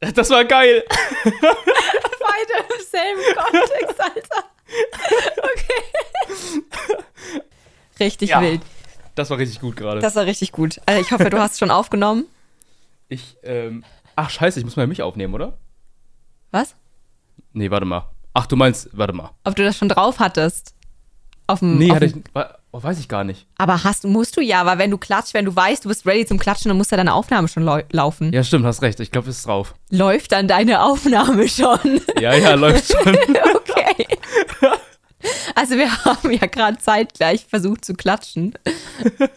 Das war geil. Beide im selben Kontext, Alter. Okay. Richtig Ja. wild. Das war richtig gut gerade. Das war richtig gut. Also ich hoffe, du hast es schon aufgenommen. Ich, ähm. Ach, scheiße, ich muss mal mich aufnehmen, oder? Was? Nee, warte mal. Ach, du meinst, warte mal. Ob du das schon drauf hattest? Auf dem, Nee, auf hatte ich. Oh, weiß ich gar nicht. Aber hast, musst du ja, weil wenn du klatscht, wenn du weißt, du bist ready zum Klatschen, dann muss ja deine Aufnahme schon lau laufen. Ja, stimmt, hast recht. Ich glaube, es ist drauf. Läuft dann deine Aufnahme schon? Ja, ja, läuft schon. okay. Also wir haben ja gerade zeitgleich versucht zu klatschen.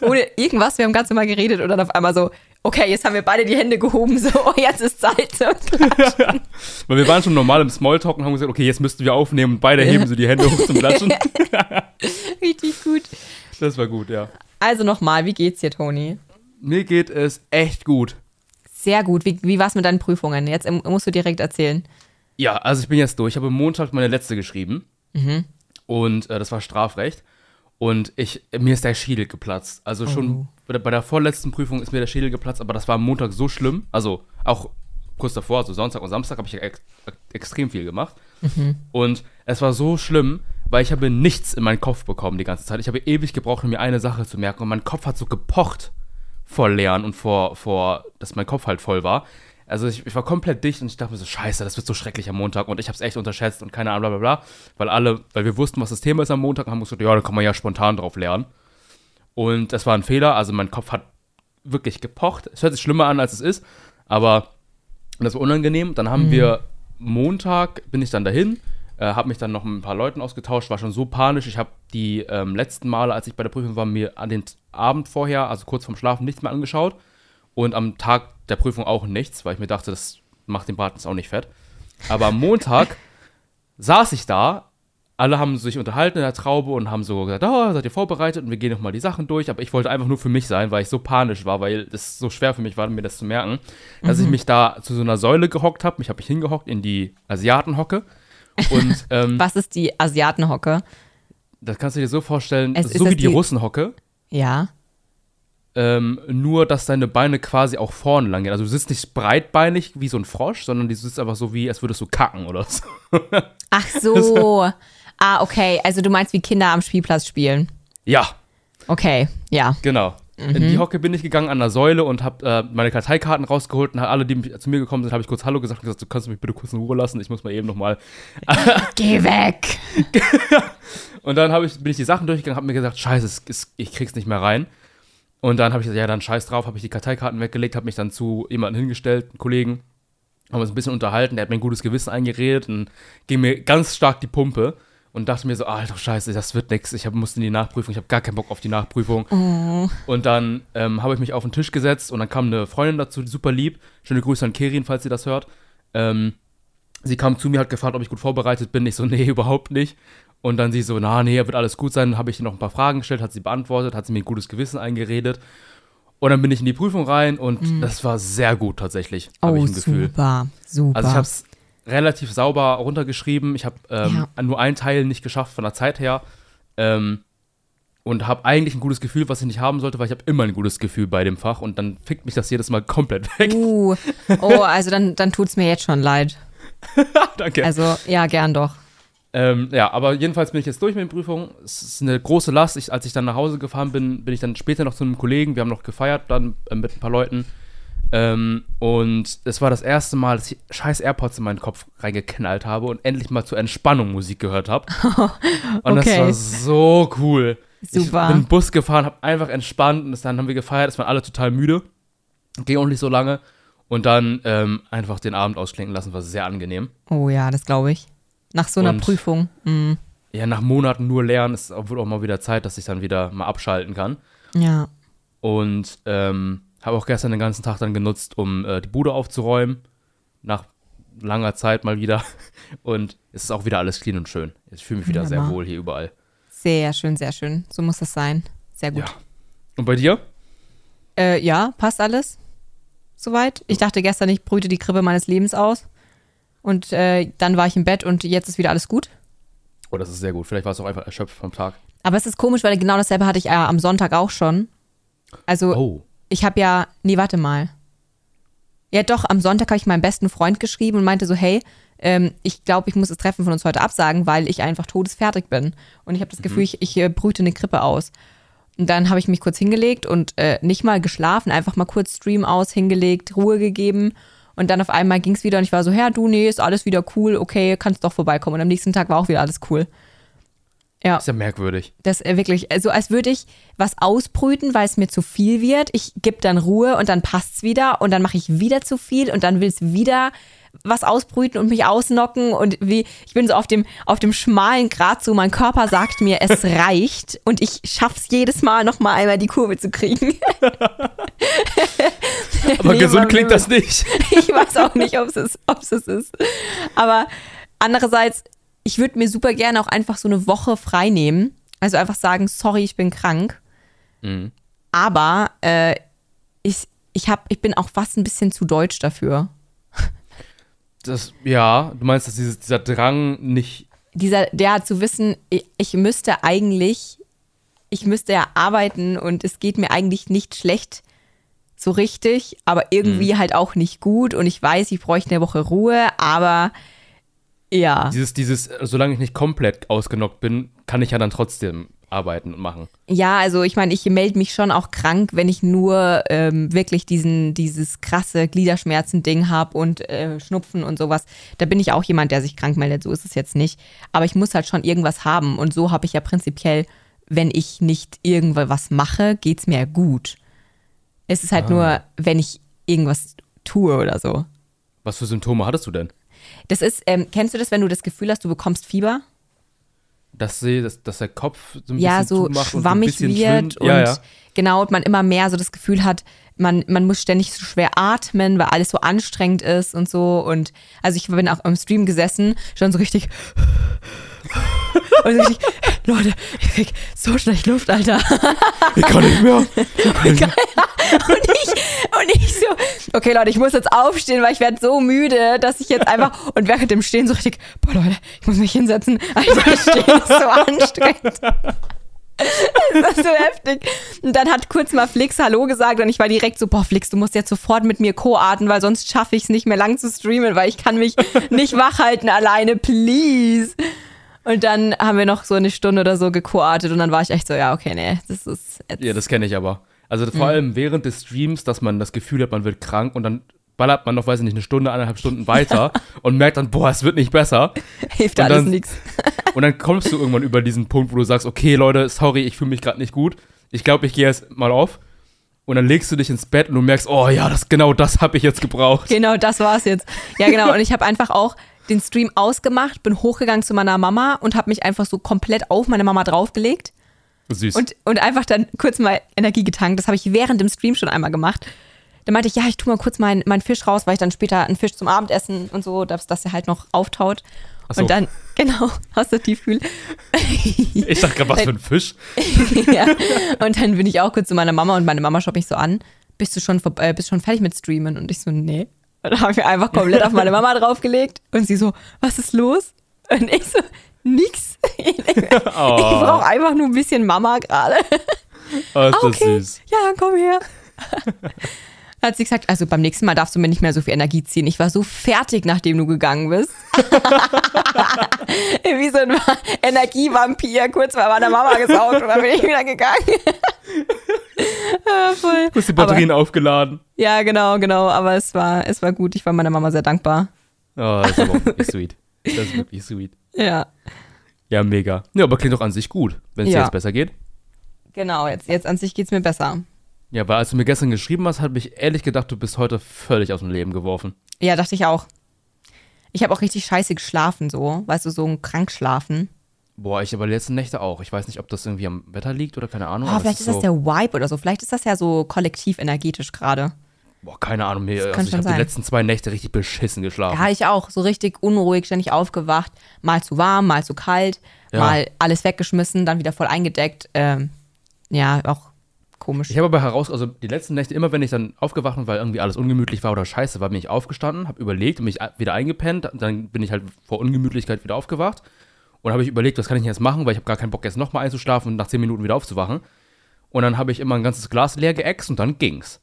Ohne irgendwas, wir haben ganz normal geredet und dann auf einmal so, okay, jetzt haben wir beide die Hände gehoben, so, oh, jetzt ist Zeit zum Klatschen. Weil wir waren schon normal im Smalltalk und haben gesagt, okay, jetzt müssten wir aufnehmen und beide heben so die Hände hoch zum Klatschen. Richtig gut. Das war gut, ja. Also nochmal, wie geht's dir, Toni? Mir geht es echt gut. Sehr gut. Wie, wie war's mit deinen Prüfungen? Jetzt ähm, musst du direkt erzählen. Ja, also ich bin jetzt durch. Ich habe am Montag meine letzte geschrieben. Und äh, das war Strafrecht. Und ich, mir ist der Schädel geplatzt. Also schon der, bei der vorletzten Prüfung ist mir der Schädel geplatzt, aber das war am Montag so schlimm. Also auch kurz davor, also Sonntag und Samstag, habe ich ex extrem viel gemacht. Und es war so schlimm, weil ich habe nichts in meinen Kopf bekommen die ganze Zeit. Ich habe ewig gebraucht, um mir eine Sache zu merken. Und mein Kopf hat so gepocht vor Lernen und vor, vor dass mein Kopf halt voll war. Also ich, ich war komplett dicht und ich dachte mir so, scheiße, das wird so schrecklich am Montag und ich habe es echt unterschätzt und keine Ahnung, bla bla bla. Weil alle, weil wir wussten, was das Thema ist am Montag, haben wir gesagt, ja, da kann man ja spontan drauf lernen. Und das war ein Fehler, also mein Kopf hat wirklich gepocht. Es hört sich schlimmer an, als es ist, aber das war unangenehm. Dann haben wir Montag, bin ich dann dahin, äh, habe mich dann noch mit ein paar Leuten ausgetauscht, war schon so panisch. Ich habe die ähm, letzten Male, als ich bei der Prüfung war, mir an den Abend vorher, also kurz vorm Schlafen, nichts mehr angeschaut. Und am Tag der Prüfung auch nichts, weil ich mir dachte, das macht den Braten jetzt auch nicht fett. Aber am Montag saß ich da, alle haben sich unterhalten in der Traube und haben so gesagt, oh, seid ihr vorbereitet und wir gehen nochmal die Sachen durch. Aber ich wollte einfach nur für mich sein, weil ich so panisch war, weil es so schwer für mich war, mir das zu merken, dass ich mich da zu so einer Säule gehockt habe. Mich habe ich hingehockt in die Asiatenhocke. Und ähm, Was ist die Asiatenhocke? das kannst du dir so vorstellen, Es- so wie die die- Russenhocke. Ja. Ähm, nur, dass deine Beine quasi auch vorne lang gehen. Also du sitzt nicht breitbeinig wie so ein Frosch, sondern du sitzt einfach so wie, als würdest du kacken oder so. Ach so. Ah, okay. Also du meinst wie Kinder am Spielplatz spielen. ja, Okay, ja. genau. In die Hocke bin ich gegangen an der Säule und habe äh, meine Karteikarten rausgeholt und alle, die zu mir gekommen sind, habe ich kurz Hallo gesagt und gesagt, du kannst mich bitte kurz in Ruhe lassen, ich muss mal eben nochmal. Geh weg. Und dann ich, bin ich die Sachen durchgegangen, habe mir gesagt, scheiße, ich krieg's nicht mehr rein. Und dann habe ich gesagt, ja, dann scheiß drauf, habe ich die Karteikarten weggelegt, habe mich dann zu jemandem hingestellt, einen Kollegen, haben uns ein bisschen unterhalten, der hat mir ein gutes Gewissen eingeredet und ging mir ganz stark die Pumpe und dachte mir so, alter Scheiße, das wird nix, ich hab, musste in die Nachprüfung, ich habe gar keinen Bock auf die Nachprüfung. Und dann ähm, habe ich mich auf den Tisch gesetzt und dann kam eine Freundin dazu, die super lieb, schöne Grüße an Kerin, falls sie das hört. Ähm, sie kam zu mir, hat gefragt, ob ich gut vorbereitet bin. Ich so, nee, überhaupt nicht. Und dann sie so, na, nee, wird alles gut sein. Habe ich ihr noch ein paar Fragen gestellt, hat sie beantwortet, hat sie mir ein gutes Gewissen eingeredet. Und dann bin ich in die Prüfung rein und das war sehr gut tatsächlich, habe Oh, ich ein Gefühl. super. Super. Also ich habe es relativ sauber runtergeschrieben. Ich habe ähm, Ja. nur einen Teil nicht geschafft von der Zeit her. Ähm, und habe eigentlich ein gutes Gefühl, was ich nicht haben sollte, weil ich habe immer ein gutes Gefühl bei dem Fach und dann fickt mich das jedes Mal komplett weg. Uh, oh, also dann, dann tut's mir jetzt schon leid. Danke. Also, ja, gern doch. Ähm, ja, aber jedenfalls bin ich jetzt durch mit den Prüfungen. Es ist eine große Last. Ich, als ich dann nach Hause gefahren bin, bin ich dann später noch zu einem Kollegen. Wir haben noch gefeiert dann äh, mit ein paar Leuten. Ähm, und es war das erste Mal, dass ich scheiß AirPods in meinen Kopf reingeknallt habe und endlich mal zur Entspannung Musik gehört habe. Und das Okay. war so cool. Super. Ich bin Bus gefahren, habe einfach entspannt und dann haben wir gefeiert. Es waren alle total müde. Ging auch nicht so lange. Und dann ähm, einfach den Abend ausklinken lassen, war sehr angenehm. Oh ja, das glaube ich. Nach so einer Und- Prüfung. Mm. ja, nach Monaten nur lernen, ist auch, wird auch mal wieder Zeit, dass ich dann wieder mal abschalten kann. Ja. Und ähm, habe auch gestern den ganzen Tag dann genutzt, um äh, die Bude aufzuräumen. Nach langer Zeit mal wieder. Und es ist auch wieder alles clean und schön. Ich fühle mich wieder sehr Wunderbar. wohl hier überall. Sehr schön, sehr schön. So muss das sein. Sehr gut. Ja. Und bei dir? Äh, ja, passt alles. Soweit. Ich dachte gestern, ich brüte die Krippe meines Lebens aus. Und äh, dann war ich im Bett und jetzt ist wieder alles gut. Oh, das ist sehr gut. Vielleicht war es auch einfach erschöpft vom Tag. Aber es ist komisch, weil genau dasselbe hatte ich äh, am Sonntag auch schon. Also, Oh. Ich habe ja. Nee, warte mal. Ja, doch, am Sonntag habe ich meinem besten Freund geschrieben und meinte so, hey, ähm, ich glaube, ich muss das Treffen von uns heute absagen, weil ich einfach todesfertig bin. Und ich habe das Mhm. Gefühl, ich, ich äh, brüte eine Grippe aus. Und dann habe ich mich kurz hingelegt und äh, nicht mal geschlafen, einfach mal kurz Stream aus, hingelegt, Ruhe gegeben. Und dann auf einmal ging es wieder und ich war so, ja, du, nee, ist alles wieder cool, okay, kannst doch vorbeikommen. Und am nächsten Tag war auch wieder alles cool. Ja. Ist ja merkwürdig. Das äh, wirklich, so als würde ich was ausbrüten, weil es mir zu viel wird. Ich gebe dann Ruhe und dann passt's wieder und dann mache ich wieder zu viel und dann will es wieder was ausbrüten und mich ausnocken und wie ich bin so auf dem auf dem schmalen Grat so mein Körper sagt mir es reicht und ich schaff's jedes Mal noch mal einmal die Kurve zu kriegen. Aber Nee, gesund klingt das nicht. ich weiß auch nicht, ob es ist, es ist. Aber andererseits, ich würde mir super gerne auch einfach so eine Woche frei nehmen. Also einfach sagen, sorry, ich bin krank. Mhm. Aber äh, ich, ich, hab, ich bin auch fast ein bisschen zu deutsch dafür. Das, ja, du meinst, dass dieses, dieser Drang nicht. Dieser, der zu wissen, ich, ich müsste eigentlich, ich müsste ja arbeiten und es geht mir eigentlich nicht schlecht so richtig, aber irgendwie halt auch nicht gut und ich weiß, ich bräuchte eine Woche Ruhe, aber ja. Dieses, dieses, solange ich nicht komplett ausgenockt bin, kann ich ja dann trotzdem arbeiten und machen. Ja, also ich meine, ich melde mich schon auch krank, wenn ich nur ähm, wirklich diesen, dieses krasse Gliederschmerzen-Ding habe und äh, Schnupfen und sowas. Da bin ich auch jemand, der sich krank meldet, so ist es jetzt nicht. Aber ich muss halt schon irgendwas haben und so habe ich ja prinzipiell, wenn ich nicht irgendwas mache, geht's mir gut. Es ist halt nur, wenn ich irgendwas tue oder so. Was für Symptome hattest du denn? Das ist, ähm, kennst du das, wenn du das Gefühl hast, du bekommst Fieber? Dass, sie, dass, dass der Kopf so ein ja, bisschen so zumacht und schwammig so wird und ja, ja. genau, und man immer mehr so das Gefühl hat, man, man muss ständig so schwer atmen, weil alles so anstrengend ist und so. Und also ich bin auch im Stream gesessen, schon so richtig. Und richtig, Leute, ich krieg so schlecht Luft, Alter. Ich kann nicht mehr. Und ich, und ich so, okay Leute, ich muss jetzt aufstehen, weil ich werde so müde, dass ich jetzt einfach, und während dem Stehen so richtig, boah Leute, ich muss mich hinsetzen. Alter, Stehen ist so anstrengend. Das ist so heftig. Und dann hat kurz mal Flix Hallo gesagt und ich war direkt so, boah Flix, du musst jetzt sofort mit mir co-arten, weil sonst schaffe ich es nicht mehr lang zu streamen, weil ich kann mich nicht wachhalten alleine, please. Und dann haben wir noch so eine Stunde oder so gekoartet und dann war ich echt so, ja, okay, nee, das ist jetzt Ja, das kenne ich aber. Also Mhm. vor allem während des Streams, dass man das Gefühl hat, man wird krank und dann ballert man noch, weiß ich nicht, eine Stunde, eineinhalb Stunden weiter und merkt dann, boah, es wird nicht besser. hilft und alles nichts. Und dann kommst du irgendwann über diesen Punkt, wo du sagst, okay, Leute, sorry, ich fühle mich gerade nicht gut. Ich glaube, ich gehe jetzt mal auf. Und dann legst du dich ins Bett und du merkst, oh ja, das genau das habe ich jetzt gebraucht. Genau, das war's jetzt. Ja, genau. Und ich habe einfach auch den Stream ausgemacht, bin hochgegangen zu meiner Mama und habe mich einfach so komplett auf meine Mama draufgelegt Süß. und, und einfach dann kurz mal Energie getankt. Das habe ich während dem Stream schon einmal gemacht. Dann meinte ich, ja, ich tue mal kurz meinen meinen Fisch raus, weil ich dann später einen Fisch zum Abendessen und so, dass, dass er halt noch auftaut. So. Und dann, genau, aus der Tiefkühl. ich dachte gerade, was für ein Fisch. ja. Und dann bin ich auch kurz zu meiner Mama und meine Mama schaut mich so an. Bist du schon, äh, bist schon fertig mit Streamen? Und ich so, nee. Und dann habe ich mir einfach komplett auf meine Mama draufgelegt. Und sie so, was ist los? Und ich so, nix. Ich Oh, brauche einfach nur ein bisschen Mama gerade. oh ist das Okay, süß. ja, dann komm her. Hat sie gesagt, also beim nächsten Mal darfst du mir nicht mehr so viel Energie ziehen. Ich war so fertig, nachdem du gegangen bist. Wie so ein Energievampir, kurz bei meiner Mama gesaugt und dann bin ich wieder gegangen. ja, voll. Du hast die Batterien aufgeladen. Aber, ja, genau, genau. Aber es war, es war gut. Ich war meiner Mama sehr dankbar. Oh, das ist aber auch wirklich sweet. Das ist wirklich sweet. Ja, Ja, mega. Ja, aber klingt doch an sich gut, wenn es Ja. jetzt besser geht. genau. Jetzt, jetzt an sich geht's mir besser. Ja, weil als du mir gestern geschrieben hast, habe ich ehrlich gedacht, du bist heute völlig aus dem Leben geworfen. Ja, dachte ich auch. Ich habe auch richtig scheiße geschlafen, so. Weißt du, so ein Krankschlafen. Boah, ich aber die letzten Nächte auch. Ich weiß nicht, ob das irgendwie am Wetter liegt oder keine Ahnung. Oh, aber vielleicht ist das so, der Vibe oder so. Vielleicht ist das ja so kollektiv energetisch gerade. Boah, keine Ahnung. Mir, kann also ich habe die letzten zwei Nächte richtig beschissen geschlafen. Ja, ich auch. So richtig unruhig, ständig aufgewacht. Mal zu warm, mal zu kalt. Ja. Mal alles weggeschmissen, dann wieder voll eingedeckt. Ähm, ja, auch komisch. Ich habe aber heraus, also die letzten Nächte, immer wenn ich dann aufgewacht bin, weil irgendwie alles ungemütlich war oder scheiße war, bin ich aufgestanden, habe überlegt und mich wieder eingepennt. Dann bin ich halt vor Ungemütlichkeit wieder aufgewacht und habe ich überlegt, was kann ich jetzt machen, weil ich habe gar keinen Bock jetzt nochmal einzuschlafen und nach zehn Minuten wieder aufzuwachen. Und dann habe ich immer ein ganzes Glas leer geäxt und dann ging's.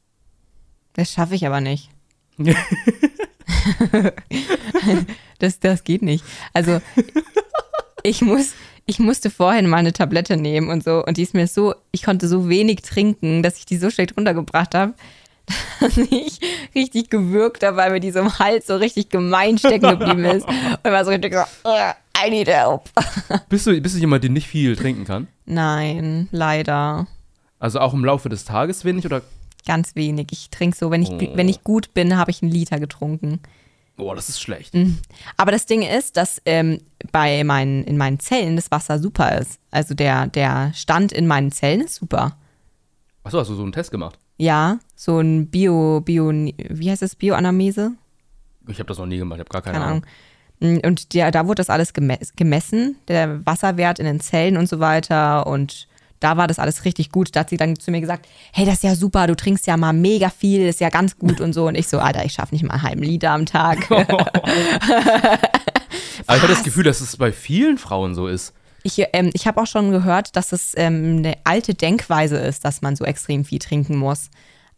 Das schaffe ich aber nicht. das, das geht nicht. Also ich muss, ich musste vorhin mal eine Tablette nehmen und so und die ist mir so, ich konnte so wenig trinken, dass ich die so schlecht runtergebracht habe, dass ich richtig gewürgt habe, weil mir die so im Hals so richtig gemein stecken geblieben ist. Und war so richtig so, I need help. Bist du, bist du jemand, der nicht viel trinken kann? Nein, leider. Also auch im Laufe des Tages wenig oder? Ganz wenig. Ich trinke so, wenn ich, oh. wenn ich gut bin, habe ich einen Liter getrunken. Boah, das ist schlecht. Mhm. Aber das Ding ist, dass ähm, bei meinen, in meinen Zellen das Wasser super ist. Also der, der Stand in meinen Zellen ist super. Achso, hast du so einen Test gemacht? Ja, so ein Bio, Bio, wie heißt das, Bioanamnese? Ich habe das noch nie gemacht, ich habe gar keine, keine Ahnung. Ahnung. Mm, und der, da wurde das alles gemessen, der Wasserwert in den Zellen und so weiter. Und da war das alles richtig gut. Da hat sie dann zu mir gesagt, hey, das ist ja super, du trinkst ja mal mega viel, das ist ja ganz gut und so. Und ich so, Alter, ich schaffe nicht mal einen halben Liter am Tag. Aber ich habe das Gefühl, dass es bei vielen Frauen so ist. Ich, ähm, ich habe auch schon gehört, dass es ähm, eine alte Denkweise ist, dass man so extrem viel trinken muss.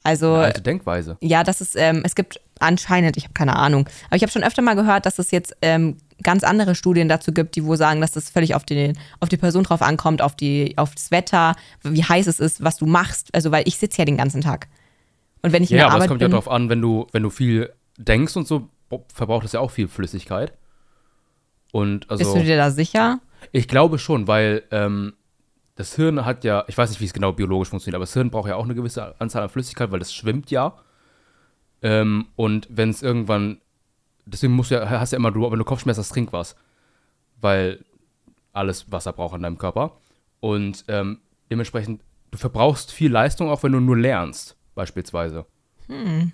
Also eine alte Denkweise. Ja, das ist ähm, es gibt anscheinend, ich habe keine Ahnung, aber ich habe schon öfter mal gehört, dass es jetzt ähm, ganz andere Studien dazu gibt, die wo sagen, dass das völlig auf die auf die Person drauf ankommt, auf die auf das Wetter, wie heiß es ist, was du machst. Also weil ich sitze ja den ganzen Tag. Und wenn ich ja, in der aber Arbeit es kommt bin, ja darauf an, wenn du wenn du viel denkst und so verbraucht es ja auch viel Flüssigkeit. Und also bist du dir da sicher? Ich glaube schon, weil ähm, das Hirn hat ja, ich weiß nicht, wie es genau biologisch funktioniert, aber das Hirn braucht ja auch eine gewisse Anzahl an Flüssigkeit, weil das schwimmt ja. Ähm, und wenn es irgendwann, deswegen musst du ja, hast du ja immer, du, wenn du Kopfschmerzen hast, trink was. Weil alles Wasser braucht in deinem Körper. Und ähm, dementsprechend, du verbrauchst viel Leistung, auch wenn du nur lernst, beispielsweise. Hm.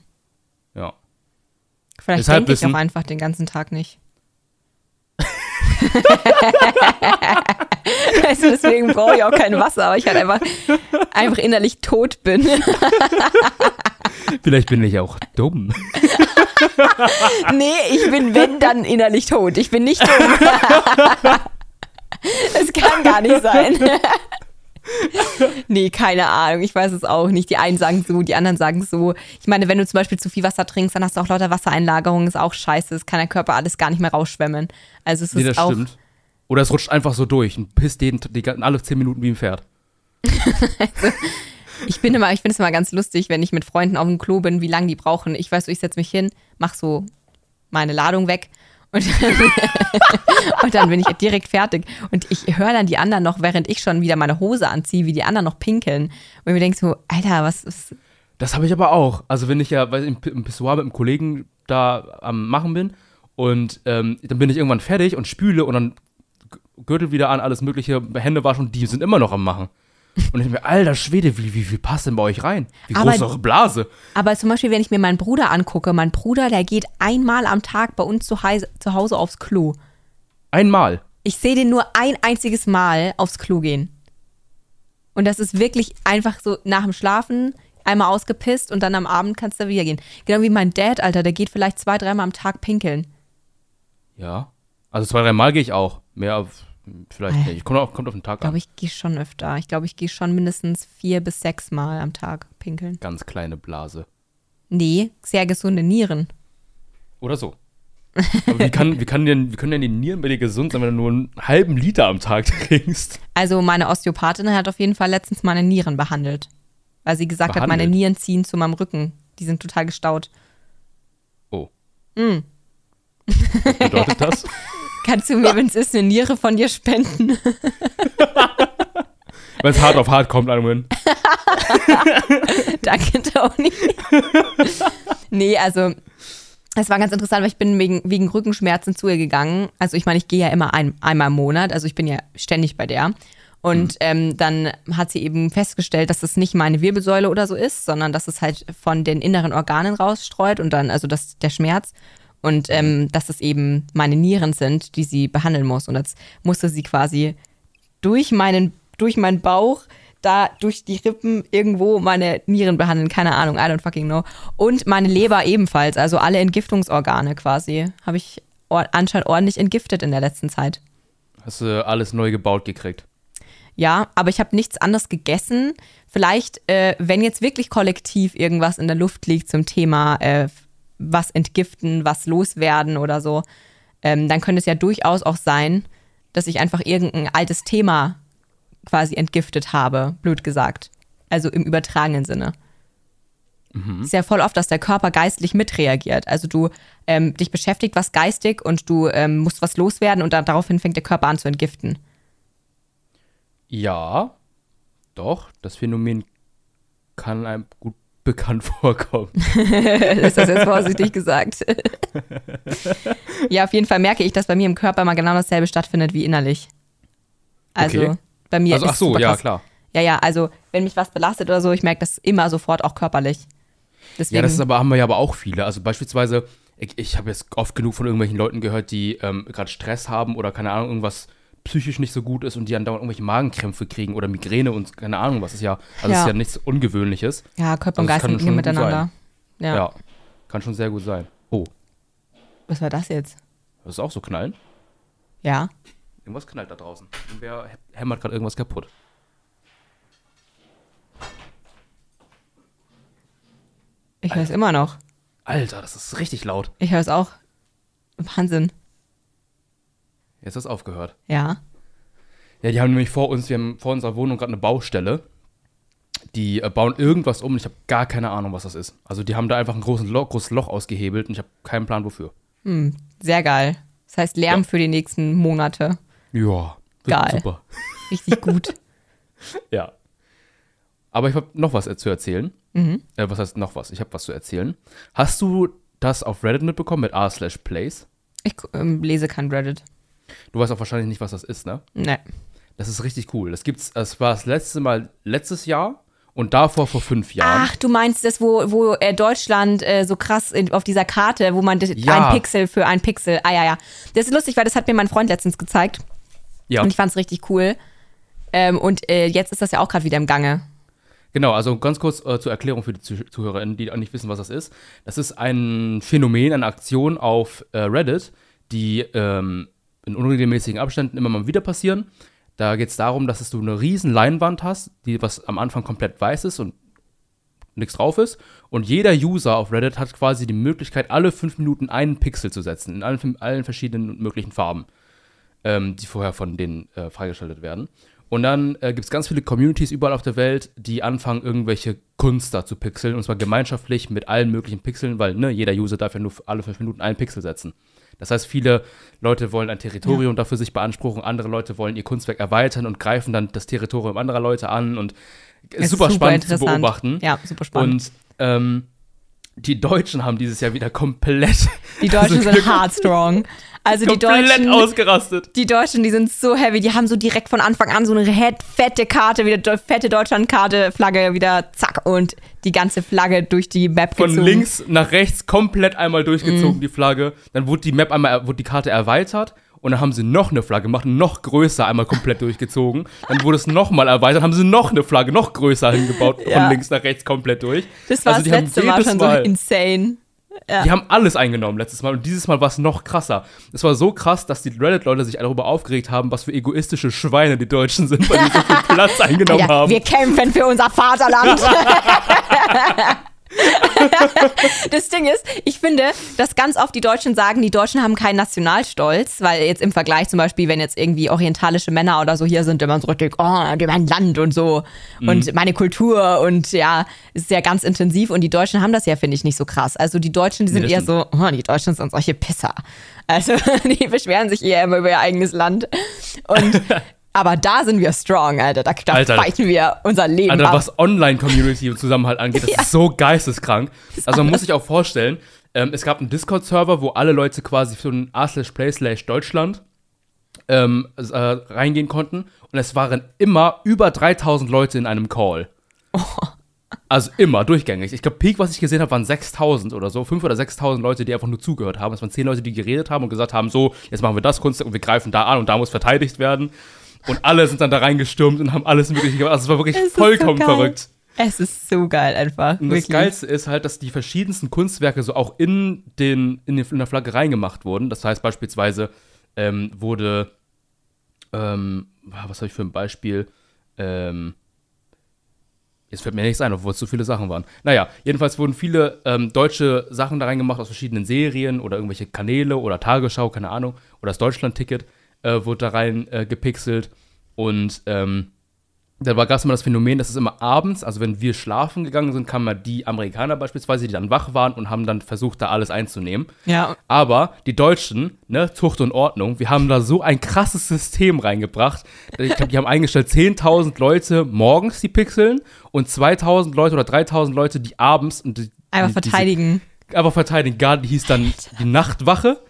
Ja. Vielleicht denke ich auch einfach den ganzen Tag nicht. also deswegen brauche ich auch kein Wasser, aber ich halt einfach, einfach innerlich tot bin. Vielleicht bin ich auch dumm. nee, ich bin, wenn, dann innerlich tot. Ich bin nicht dumm. Es kann gar nicht sein. nee, keine Ahnung. Ich weiß es auch nicht. Die einen sagen so, die anderen sagen so. Ich meine, wenn du zum Beispiel zu viel Wasser trinkst, dann hast du auch lauter Wassereinlagerungen. Ist auch scheiße. Das kann der Körper alles gar nicht mehr rausschwemmen. Also es nee, ist das auch. Stimmt. Oder es rutscht einfach so durch und pisst jeden, die, alle zehn Minuten wie ein Pferd. also, ich bin immer, ich finde es immer ganz lustig, wenn ich mit Freunden auf dem Klo bin, wie lange die brauchen. Ich weiß, ich setze mich hin, mach so meine Ladung weg und, und dann bin ich direkt fertig. Und ich höre dann die anderen noch, während ich schon wieder meine Hose anziehe, wie die anderen noch pinkeln. Und mir denke so, Alter, was ist. Das habe ich aber auch. Also, wenn ich ja ich, im Pissoir mit einem Kollegen da am Machen bin und ähm, dann bin ich irgendwann fertig und spüle und dann Gürtel wieder an, alles Mögliche, Hände waschen und die sind immer noch am Machen. Und ich denke mir, alter Schwede, wie, wie viel passt denn bei euch rein? Wie groß ist eure Blase? Aber zum Beispiel, wenn ich mir meinen Bruder angucke, mein Bruder, der geht einmal am Tag bei uns zu, zu Hause aufs Klo. Einmal? Ich sehe den nur ein einziges Mal aufs Klo gehen. Und das ist wirklich einfach so nach dem Schlafen einmal ausgepisst und dann am Abend kannst du wieder gehen. Genau wie mein Dad, Alter, der geht vielleicht zwei, dreimal am Tag pinkeln. Ja. Also zwei, dreimal gehe ich auch. Mehr auf Vielleicht nicht. Ich komme auf, kommt auf den Tag ich glaub, an. Ich glaube, ich gehe schon öfter. Ich glaube, ich gehe schon mindestens vier bis sechs Mal am Tag pinkeln. Ganz kleine Blase. Nee, sehr gesunde Nieren. Oder so. Aber wie, kann, wie, kann denn, wie können denn die Nieren bei dir gesund sein, wenn du nur einen halben Liter am Tag trinkst? Also meine Osteopathin hat auf jeden Fall letztens meine Nieren behandelt. Weil sie gesagt behandelt? hat, meine Nieren ziehen zu meinem Rücken. Die sind total gestaut. Oh. Mm. Was bedeutet das? Kannst du mir, wenn es ist, eine Niere von dir spenden? wenn es hart auf hart kommt, Anwin. Danke, Tony. nee, also es war ganz interessant, weil ich bin wegen, wegen Rückenschmerzen zu ihr gegangen. Also ich meine, ich gehe ja immer ein, einmal im Monat, also ich bin ja ständig bei der. Und mhm. ähm, dann hat sie eben festgestellt, dass es nicht meine Wirbelsäule oder so ist, sondern dass es halt von den inneren Organen rausstreut und dann, also das, der Schmerz. Und ähm, dass es eben meine Nieren sind, die sie behandeln muss. Und jetzt musste sie quasi durch meinen, durch meinen Bauch, da durch die Rippen irgendwo meine Nieren behandeln. Keine Ahnung, I don't fucking know. Und meine Leber ebenfalls, also alle Entgiftungsorgane quasi, habe ich anscheinend ordentlich entgiftet in der letzten Zeit. Hast du alles neu gebaut gekriegt? Ja, aber ich habe nichts anderes gegessen. Vielleicht, äh, wenn jetzt wirklich kollektiv irgendwas in der Luft liegt zum Thema äh, was entgiften, was loswerden oder so, ähm, dann könnte es ja durchaus auch sein, dass ich einfach irgendein altes Thema quasi entgiftet habe, blöd gesagt. Also im übertragenen Sinne. Mhm. Ist ja voll oft, dass der Körper geistlich mitreagiert. Also du ähm, dich beschäftigt was geistig und du ähm, musst was loswerden und dann, daraufhin fängt der Körper an zu entgiften. Ja, doch, das Phänomen kann einem gut bekannt vorkommen. ist das jetzt vorsichtig gesagt? ja, auf jeden Fall merke ich, dass bei mir im Körper mal genau dasselbe stattfindet wie innerlich. Also okay. bei mir also, ist ach so, ja, klar. Ja, ja, also wenn mich was belastet oder so, ich merke das immer sofort auch körperlich. Deswegen, ja, das ist aber, haben wir ja aber auch viele. Also beispielsweise, ich, ich habe jetzt oft genug von irgendwelchen Leuten gehört, die ähm, gerade Stress haben oder keine Ahnung, irgendwas psychisch nicht so gut ist und die dann dauernd irgendwelche Magenkrämpfe kriegen oder Migräne und keine Ahnung, was ist ja, also ja. ist ja nichts Ungewöhnliches. Ja, Körper und also Geist liegen miteinander. Ja. ja, kann schon sehr gut sein. Oh. Was war das jetzt? Das ist auch so knallen? Ja. Irgendwas knallt da draußen. Irgendwer hämmert gerade irgendwas kaputt. Ich höre es immer noch. Alter, das ist richtig laut. Ich höre es auch. Wahnsinn. Jetzt ist es aufgehört. Ja. Ja, die haben nämlich vor uns, wir haben vor unserer Wohnung gerade eine Baustelle. Die äh, bauen irgendwas um und ich habe gar keine Ahnung, was das ist. Also die haben da einfach ein großes Loch, großes Loch ausgehebelt und ich habe keinen Plan wofür. Hm, sehr geil. Das heißt Lärm ja. für die nächsten Monate. Ja, geil. super. Richtig gut. ja. Aber ich habe noch was zu erzählen. Mhm. Äh, was heißt noch was? Ich habe was zu erzählen. Hast du das auf Reddit mitbekommen mit r slash plays? Ich ähm, lese kein Reddit. Du weißt auch wahrscheinlich nicht, was das ist, ne? Nee. Das ist richtig cool. Das gibt's, das war das letzte Mal letztes Jahr und davor vor fünf Jahren. Ach, du meinst das, wo, wo äh, Deutschland äh, so krass in, auf dieser Karte, wo man ja. ein Pixel für ein Pixel. Ah ja, ja. Das ist lustig, weil das hat mir mein Freund letztens gezeigt. Ja. Und ich fand's richtig cool. Ähm, und äh, jetzt ist das ja auch gerade wieder im Gange. Genau, also ganz kurz äh, zur Erklärung für die ZuhörerInnen, die auch nicht wissen, was das ist. Das ist ein Phänomen, eine Aktion auf äh, Reddit, die ähm, in unregelmäßigen Abständen immer mal wieder passieren. Da geht es darum, dass du eine riesen Leinwand hast, die was am Anfang komplett weiß ist und nichts drauf ist. Und jeder User auf Reddit hat quasi die Möglichkeit, alle fünf Minuten einen Pixel zu setzen, in allen, allen verschiedenen möglichen Farben, ähm, die vorher von denen äh, freigeschaltet werden. Und dann äh, gibt es ganz viele Communities überall auf der Welt, die anfangen, irgendwelche Kunst da zu pixeln. Und zwar gemeinschaftlich mit allen möglichen Pixeln, weil ne, jeder User darf ja nur alle fünf Minuten einen Pixel setzen. Das heißt, viele Leute wollen ein Territorium ja. dafür sich beanspruchen, andere Leute wollen ihr Kunstwerk erweitern und greifen dann das Territorium anderer Leute an. Und ist super, super spannend zu beobachten. Ja, super spannend. Und ähm, die Deutschen haben dieses Jahr wieder komplett. Die Deutschen also sind hard strong. Also die Deutschen. ausgerastet. Die Deutschen, die sind so heavy. Die haben so direkt von Anfang an so eine fette Karte, wieder fette Deutschlandkarte, Flagge wieder zack und die ganze Flagge durch die Map gezogen. Von links nach rechts komplett einmal durchgezogen, mm. die Flagge. Dann wurde die Map einmal, wurde die Karte erweitert und dann haben sie noch eine Flagge gemacht, noch größer einmal komplett durchgezogen. Dann wurde es nochmal erweitert, haben sie noch eine Flagge, noch größer hingebaut, ja. von links nach rechts komplett durch. Das war also das letzte Mal schon so insane. Ja. Die haben alles eingenommen letztes Mal und dieses Mal war es noch krasser. Es war so krass, dass die Reddit-Leute sich darüber aufgeregt haben, was für egoistische Schweine die Deutschen sind, weil die so viel Platz eingenommen Alter, haben. Wir kämpfen für unser Vaterland. das Ding ist, ich finde, dass ganz oft die Deutschen sagen, die Deutschen haben keinen Nationalstolz, weil jetzt im Vergleich zum Beispiel, wenn jetzt irgendwie orientalische Männer oder so hier sind, immer so richtig, oh, mein Land und so mhm. und meine Kultur und ja, ist ja ganz intensiv und die Deutschen haben das ja, finde ich, nicht so krass. Also die Deutschen, die sind nee, eher so, oh, die Deutschen sind solche Pisser. Also die beschweren sich eher immer über ihr eigenes Land und Aber da sind wir strong, Alter. Da, da Alter, fighten wir unser Leben Alter, ab. was Online-Community und Zusammenhalt angeht, das ja. ist so geisteskrank. Also man muss sich auch vorstellen, ähm, es gab einen Discord-Server, wo alle Leute quasi für einen a play slash Deutschland ähm, äh, reingehen konnten. Und es waren immer über 3000 Leute in einem Call. Oh. Also immer, durchgängig. Ich glaube, Peak, was ich gesehen habe, waren 6000 oder so. 5 oder 6000 Leute, die einfach nur zugehört haben. Es waren 10 Leute, die geredet haben und gesagt haben, so, jetzt machen wir das Kunstwerk und wir greifen da an und da muss verteidigt werden. Und alle sind dann da reingestürmt und haben alles Mögliche gemacht. Also es war wirklich es vollkommen so verrückt. Es ist so geil einfach. Und das Geilste ist halt, dass die verschiedensten Kunstwerke so auch in, den, in, den, in der Flagge reingemacht wurden. Das heißt beispielsweise ähm, wurde, ähm, was habe ich für ein Beispiel? Ähm, Jetzt fällt mir nichts ein, obwohl es so viele Sachen waren. Naja, jedenfalls wurden viele ähm, deutsche Sachen da reingemacht aus verschiedenen Serien oder irgendwelche Kanäle oder Tagesschau, keine Ahnung, oder das Deutschland-Ticket äh, wurde da rein äh, gepixelt. Und ähm, da gab es immer das Phänomen, dass es immer abends, also wenn wir schlafen gegangen sind, kamen mal die Amerikaner beispielsweise, die dann wach waren und haben dann versucht, da alles einzunehmen. Ja. Aber die Deutschen, ne, Zucht und Ordnung, wir haben da so ein krasses System reingebracht. Ich glaube, die haben eingestellt 10.000 Leute morgens, die pixeln, und 2.000 Leute oder 3.000 Leute, die abends und die, Einfach verteidigen. Diese, einfach verteidigen. Gar, die hieß dann die Nachtwache.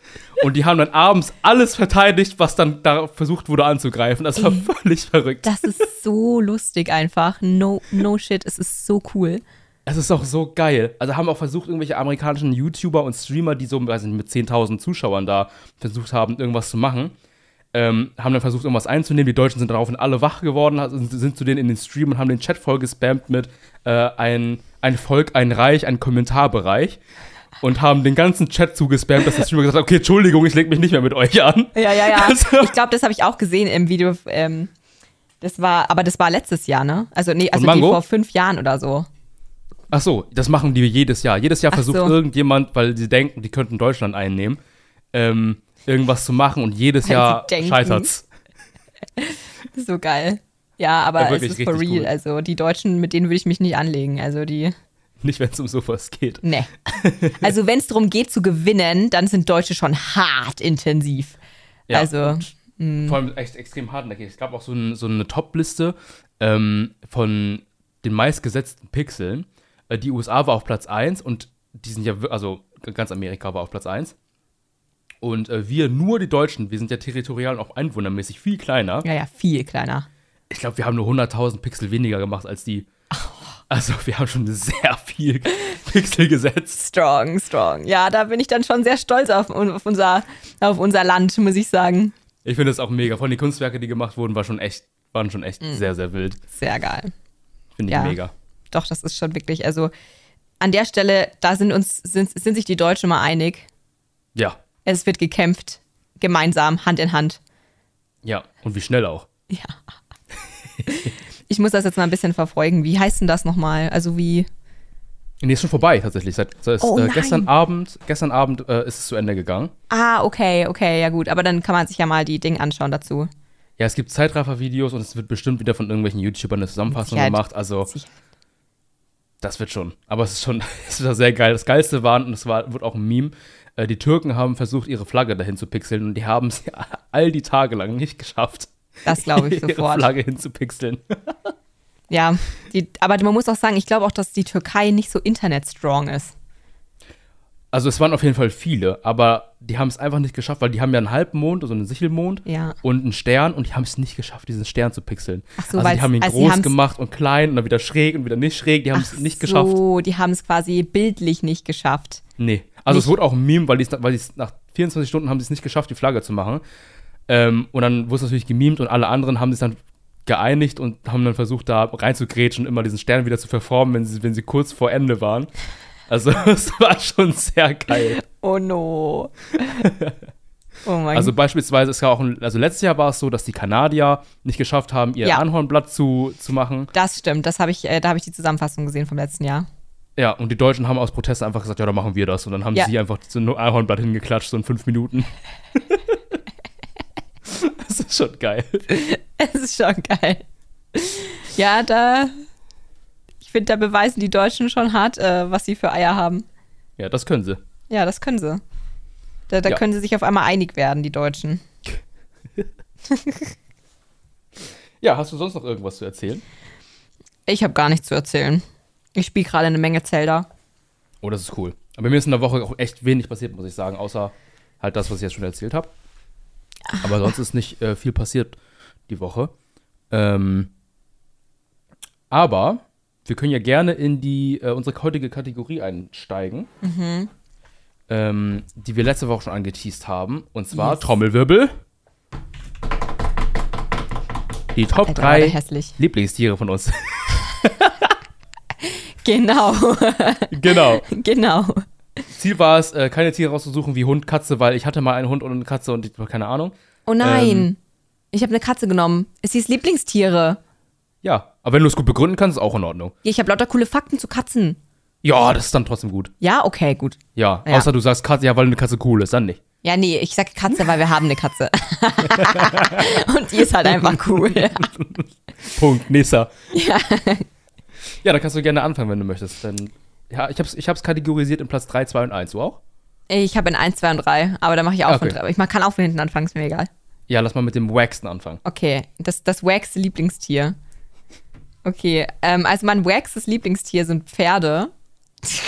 Und die haben dann abends alles verteidigt, was dann da versucht wurde anzugreifen. Das war Ey, völlig verrückt. Das ist so lustig einfach. No, no shit, es ist so cool. Es ist auch so geil. Also haben auch versucht, irgendwelche amerikanischen YouTuber und Streamer, die so weiß nicht, mit 10.000 Zuschauern da versucht haben, irgendwas zu machen, ähm, haben dann versucht, irgendwas einzunehmen. Die Deutschen sind daraufhin alle wach geworden, sind zu denen in den Stream und haben den Chat voll gespammt mit äh, ein, ein Volk, ein Reich, ein Kommentarbereich. Und haben den ganzen Chat zugespammt, dass der Streamer gesagt hat, okay, Entschuldigung, ich leg mich nicht mehr mit euch an. Ja, ja, ja. Also- ich glaube, das habe ich auch gesehen im Video. Ähm, das war, aber das war letztes Jahr, ne? Also, nee, also die vor fünf Jahren oder so. Ach so, das machen die jedes Jahr. Jedes Jahr Ach versucht so. irgendjemand, weil sie denken, die könnten Deutschland einnehmen, ähm, irgendwas zu machen und jedes Weil Jahr scheitert's. So geil. Ja, aber Ja, es ist for real. cool. Also, die Deutschen, mit denen würde ich mich nicht anlegen. Also, die, Nicht, wenn es um sowas geht. ne. Also, wenn es darum geht zu gewinnen, dann sind Deutsche schon hart intensiv. Ja, also, Vor allem echt extrem hartnäckig. Es gab auch so, ein, so eine Top-Liste ähm, von den meistgesetzten Pixeln. Äh, die USA war auf Platz 1 und die sind ja, also ganz Amerika war auf Platz 1. Und äh, wir, nur die Deutschen, wir sind ja territorial und auch einwohnermäßig viel kleiner. ja, ja, viel kleiner. Ich glaube, wir haben nur 100.000 Pixel weniger gemacht als die. Also wir haben schon sehr viel Pixel gesetzt. Strong, strong. Ja, da bin ich dann schon sehr stolz auf, auf, unser, auf unser Land, muss ich sagen. Ich finde das auch mega. Von den Kunstwerke, die gemacht wurden, war schon echt, waren schon echt sehr, sehr wild. Sehr geil. Finde ich Ja. mega. Doch, das ist schon wirklich, also an der Stelle, da sind uns, sind, sind sich die Deutschen mal einig. Ja, Es wird gekämpft, gemeinsam, Hand in Hand. ja. Und wie schnell auch. Ja. Ich muss das jetzt mal ein bisschen verfolgen. Wie heißt denn das nochmal? Also wie. Nee, ist schon vorbei tatsächlich. Seit, seit Oh äh, gestern Abend, gestern Abend äh, ist es zu Ende gegangen. Ah, okay, okay, ja gut. Aber dann kann man sich ja mal die Dinge anschauen dazu. Ja, es gibt Zeitraffer-Videos und es wird bestimmt wieder von irgendwelchen YouTubern eine Zusammenfassung Sicherheit. gemacht. Also Sicher. das wird schon. Aber es ist schon, es ist sehr geil. Das Geilste war, und es war, wird auch ein Meme, äh, die Türken haben versucht, ihre Flagge dahin zu pixeln und die haben es all die Tage lang nicht geschafft, Das glaube ich ihre sofort. Flagge hinzupixeln. Ja, die, aber man muss auch sagen, ich glaube auch, dass die Türkei nicht so internetstrong ist. Also es waren auf jeden Fall viele, aber die haben es einfach nicht geschafft, weil die haben ja einen Halbmond, also einen Sichelmond Ja. und einen Stern und die haben es nicht geschafft, diesen Stern zu pixeln. Ach so, also die haben ihn also groß gemacht und klein und dann wieder schräg und wieder nicht schräg. Die haben es nicht geschafft. So, die haben es quasi bildlich nicht geschafft. Nee. Also Nicht- es wurde auch ein Meme, weil die es nach 24 Stunden haben sie es nicht geschafft, die Flagge zu machen. Ähm, und dann wurde es natürlich gemimt und alle anderen haben sich dann geeinigt und haben dann versucht, da reinzugrätschen und immer diesen Stern wieder zu verformen, wenn sie, wenn sie kurz vor Ende waren. Also es war schon sehr geil. Oh no. oh mein Also beispielsweise ist ja auch, ein, also letztes Jahr war es so, dass die Kanadier nicht geschafft haben, ihr Ja. Anhornblatt zu, zu machen. Das stimmt, das habe ich, äh, da habe ich die Zusammenfassung gesehen vom letzten Jahr. Ja, und die Deutschen haben aus Protest einfach gesagt, ja, dann machen wir das. Und dann haben Ja. sie einfach so ein Ahornblatt hingeklatscht, so in fünf Minuten. das ist schon geil. Es ist schon geil. Ja, da. Ich finde, da beweisen die Deutschen schon hart, äh, was sie für Eier haben. Ja, das können sie. Ja, das können sie. Da, da Ja. können sie sich auf einmal einig werden, die Deutschen. Ja, hast du sonst noch irgendwas zu erzählen? Ich habe gar nichts zu erzählen. Ich spiele gerade eine Menge Zelda. Oh, das ist cool. Aber mir ist in der Woche auch echt wenig passiert, muss ich sagen, außer halt das, was ich jetzt schon erzählt habe. Aber sonst ist nicht äh, viel passiert die Woche. Ähm, aber wir können ja gerne in die äh, unsere heutige Kategorie einsteigen, ähm, die wir letzte Woche schon angeteased haben. Und zwar Yes. Trommelwirbel. Die Top Alter, war der 3 hässlich. Lieblingstiere von uns. Genau. genau. genau. Ziel war es, äh, keine Tiere rauszusuchen wie Hund, Katze, weil ich hatte mal einen Hund und eine Katze und ich keine Ahnung. Oh nein. Ähm. ich habe eine Katze genommen. Es hieß Lieblingstiere. Ja. Aber wenn du es gut begründen kannst, ist auch in Ordnung. Ja, ich habe lauter coole Fakten zu Katzen. Ja, das ist dann trotzdem gut. Ja, okay, gut. Ja, Ja. außer du sagst Katze, ja, weil eine Katze cool ist, dann nicht. Ja, nee, ich sage Katze, weil wir haben eine Katze. Und die ist halt einfach cool. Punkt, Nissa. Ja. Ja, dann kannst du gerne anfangen, wenn du möchtest. Denn, ja, ich hab's, ich hab's kategorisiert in Platz 3, 2 und 1. Du auch? Ich habe in 1, 2 und 3, aber da mache ich auch von Okay. 3. Aber ich mach- kann auch von hinten anfangen, ist mir egal. Ja, lass mal mit dem Waxen anfangen. Okay, das, das wackste Lieblingstier. Okay, ähm, also mein waxes Lieblingstier sind Pferde.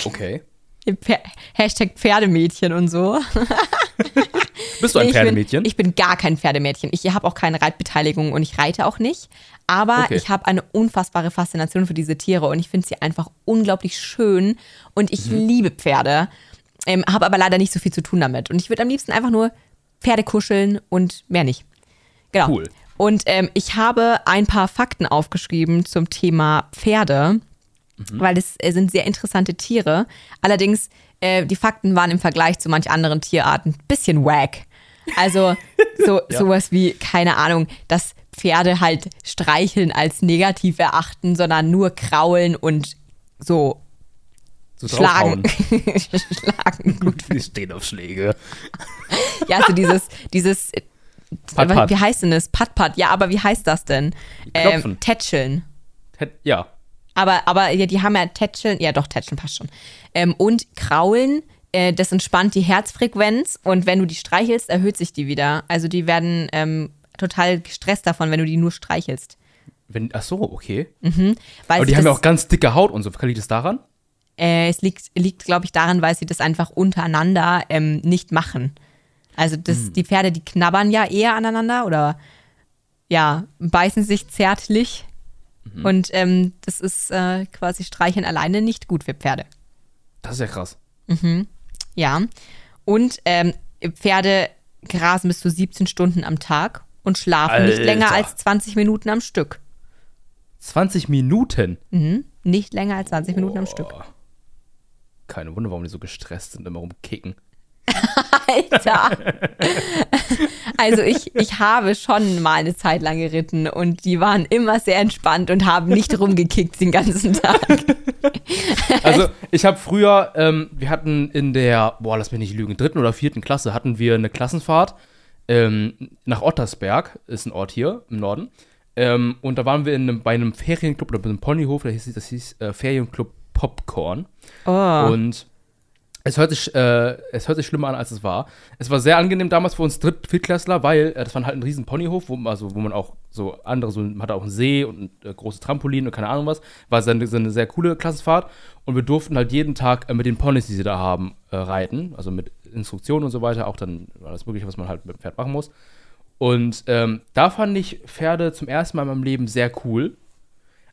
Okay. Pfer Hashtag Pferdemädchen und so. Bist du ein Nee, ich Pferdemädchen? Bin, ich bin gar kein Pferdemädchen. Ich habe auch keine Reitbeteiligung und ich reite auch nicht. Aber Okay. ich habe eine unfassbare Faszination für diese Tiere und ich finde sie einfach unglaublich schön und ich Mhm. liebe Pferde. Ähm, habe aber leider nicht so viel zu tun damit. Und ich würde am liebsten einfach nur Pferde kuscheln und mehr nicht. Genau. Cool. Und ähm, ich habe ein paar Fakten aufgeschrieben zum Thema Pferde, weil es äh, sind sehr interessante Tiere. Allerdings, äh, die Fakten waren im Vergleich zu manch anderen Tierarten ein bisschen wack. Also so, Ja. sowas wie, keine Ahnung, dass Pferde halt streicheln als negativ erachten, sondern nur kraulen und so so schlagen. schlagen. Gut. Die stehen auf Schläge. Ja, so dieses, dieses, äh, Pat-Pat. wie heißt denn das? Pat-Pat. Ja, aber wie heißt das denn? Ähm, Tätscheln. Hätt- Ja. Aber, aber ja, die haben ja Tätscheln, ja doch, Tätscheln passt schon. Ähm, und Kraulen, äh, das entspannt die Herzfrequenz und wenn du die streichelst, erhöht sich die wieder. Also die werden ähm, total gestresst davon, wenn du die nur streichelst. Wenn, ach so, okay. Weil Aber die haben ja das, auch ganz dicke Haut und so. Liegt es daran? äh, es liegt, liegt glaube ich, daran, weil sie das einfach untereinander ähm, nicht machen. Also das, Hm. die Pferde, die knabbern ja eher aneinander oder ja, beißen sich zärtlich. Mhm. Und ähm, das ist äh, quasi Streicheln alleine nicht gut für Pferde. Das ist ja krass. Ja. Und ähm, Pferde grasen bis zu 17 Stunden am Tag und schlafen nicht Alter. länger als 20 Minuten am Stück. 20 Minuten. Mhm. Nicht länger als 20 Minuten am Stück. Keine Wunder, warum die so gestresst sind, immer rumkicken. Alter. Also ich, ich habe schon mal eine Zeit lang geritten und die waren immer sehr entspannt und haben nicht rumgekickt den ganzen Tag. Also, ich habe früher, ähm, wir hatten in der, boah, lass mich nicht lügen, dritten oder vierten Klasse hatten wir eine Klassenfahrt ähm, nach Ottersberg, ist ein Ort hier im Norden. Ähm, und da waren wir in einem, bei einem Ferienclub oder bei einem Ponyhof, das hieß, das hieß äh, Ferienclub Popcorn. Oh. Und es hört, sich, äh, es hört sich schlimmer an, als es war. Es war sehr angenehm damals für uns Dritt-, Viertklässler, weil äh, das war halt ein riesen Ponyhof, wo, also, wo man auch so andere, so, man hatte auch einen See und äh, großes Trampolin und keine Ahnung was. War sehr, sehr, eine sehr coole Klassenfahrt. Und wir durften halt jeden Tag äh, mit den Ponys, die sie da haben, äh, reiten. Also mit Instruktionen und so weiter. Auch dann alles Mögliche, was man halt mit dem Pferd machen muss. Und ähm, da fand ich Pferde zum ersten Mal in meinem Leben sehr cool.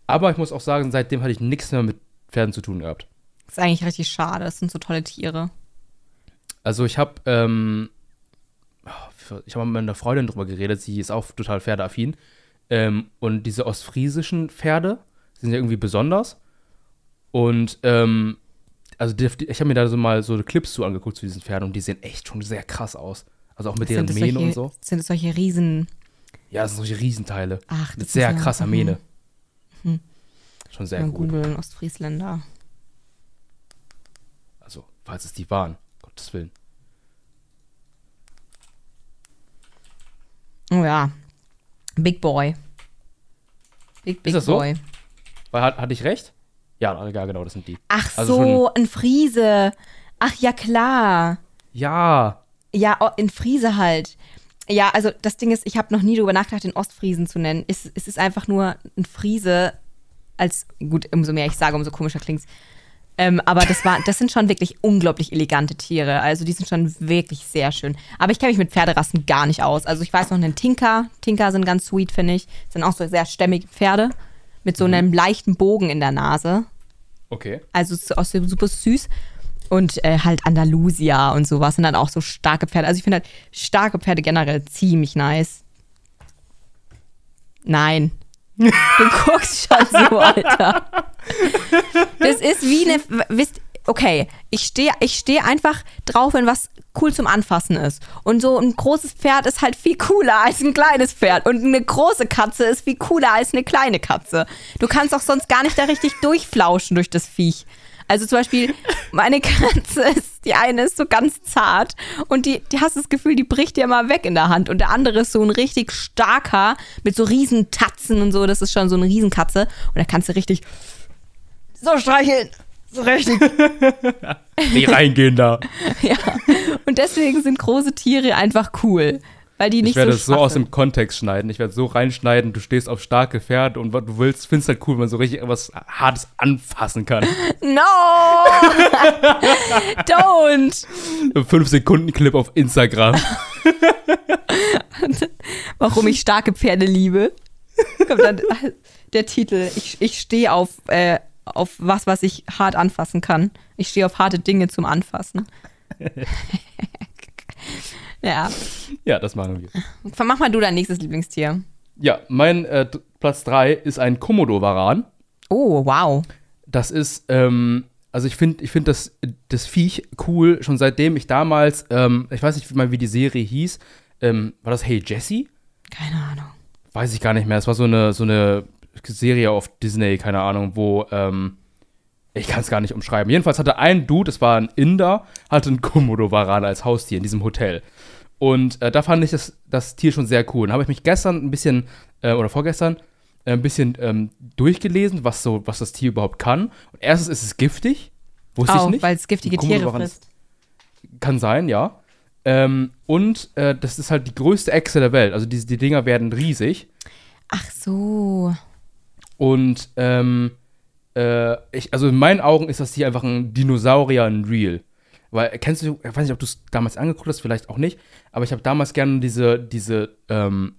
Aber ich muss auch sagen, seitdem hatte ich nichts mehr mit Pferden zu tun gehabt. Das ist eigentlich richtig schade. Das sind so tolle Tiere. Also ich habe, ähm, für- ich habe mit einer Freundin drüber geredet, sie ist auch total pferdeaffin. Ähm, und diese ostfriesischen Pferde sind ja irgendwie besonders. Und ähm, also die, ich habe mir da so mal so Clips zu angeguckt zu diesen Pferden und die sehen echt schon sehr krass aus. Also auch mit deren sind es Mähne solche, und so. Sind es solche Riesen. Ja, das sind solche Riesenteile. Ach, mit das sehr ist ja- krasser mhm. Mähne. Schon sehr gut. googeln, Ostfriesländer. Falls es die waren. Gottes Willen. Oh ja. Big Boy. Big, big das so? Boy. Weil, hat, hatte ich recht? Ja, ja, genau, das sind die. Ach Also so, ein Friese. Ach ja, klar. Ja, Ja, oh, in Friese halt. Ja, also das Ding ist, ich habe noch nie darüber nachgedacht, den Ostfriesen zu nennen. Es, es ist einfach nur ein Friese als, gut, umso mehr ich sage, umso komischer klingt's. Ähm, aber das, war, das sind schon wirklich unglaublich elegante Tiere. Also die sind schon wirklich sehr schön. Aber ich kenne mich mit Pferderassen gar nicht aus. Also ich weiß noch einen Tinker. Tinker sind ganz sweet, finde ich. Sind auch so sehr stämmige Pferde. Mit so einem leichten Bogen in der Nase. okay. Also auch super süß. Und äh, halt Andalusia und sowas sind dann auch so starke Pferde. Also ich finde halt starke Pferde generell ziemlich nice. Nein. Du guckst schon so, Alter. Das ist wie eine, wisst, okay, ich stehe ich steh einfach drauf, wenn was cool zum Anfassen ist. Und so ein großes Pferd ist halt viel cooler als ein kleines Pferd. Und eine große Katze ist viel cooler als eine kleine Katze. Du kannst auch sonst gar nicht da richtig durchflauschen durch das Viech. Also zum Beispiel, meine Katze ist, die eine ist so ganz zart und die, die hast das Gefühl, die bricht dir mal weg in der Hand. Und der andere ist so ein richtig starker mit so riesen Tatzen und so. Das ist schon so eine Riesenkatze. Und da kannst du richtig so streicheln. So richtig. Nicht reingehen da. ja. Und deswegen sind große Tiere einfach cool. Weil die nicht ich werde so es so aus dem Kontext schneiden. Ich werde so reinschneiden, du stehst auf starke Pferde und was du willst, findest halt cool, wenn man so richtig was Hartes anfassen kann. No! Don't! Fünf Sekunden Clip auf Instagram. Warum ich starke Pferde liebe. Kommt dann der Titel. Ich, ich stehe auf, äh, auf was, was ich hart anfassen kann. Ich stehe auf harte Dinge zum Anfassen. ja. Ja, das machen wir. Mach mal du dein nächstes Lieblingstier. Ja, mein äh, Platz 3 ist ein Komodo-Varan. Oh, wow. Das ist, ähm, also ich finde ich find das, das Viech cool, schon seitdem ich damals, ähm, ich weiß nicht mal, wie die Serie hieß, ähm, war das Hey Jesse? Keine Ahnung. Weiß ich gar nicht mehr. Es war so eine, so eine Serie auf Disney, keine Ahnung, wo, ähm, ich kann es gar nicht umschreiben. Jedenfalls hatte ein Dude, das war ein Inder, hatte einen Komodo-Varan als Haustier in diesem Hotel. Und äh, da fand ich das, das Tier schon sehr cool. Dann habe ich mich gestern ein bisschen, äh, oder vorgestern, äh, ein bisschen ähm, durchgelesen, was, so, was das Tier überhaupt kann. Und erstens ist es giftig. Wusste ich Auch, nicht. weil es giftige Tiere frisst. Kann sein, ja. Ähm, und äh, das ist halt die größte Echse der Welt. Also die, die Dinger werden riesig. Ach so. Und ähm, äh, ich, also in meinen Augen ist das hier einfach ein Dinosaurier in Real. Weil, kennst du, ich weiß nicht, ob du es damals angeguckt hast, vielleicht auch nicht, aber ich habe damals gerne diese, diese ähm,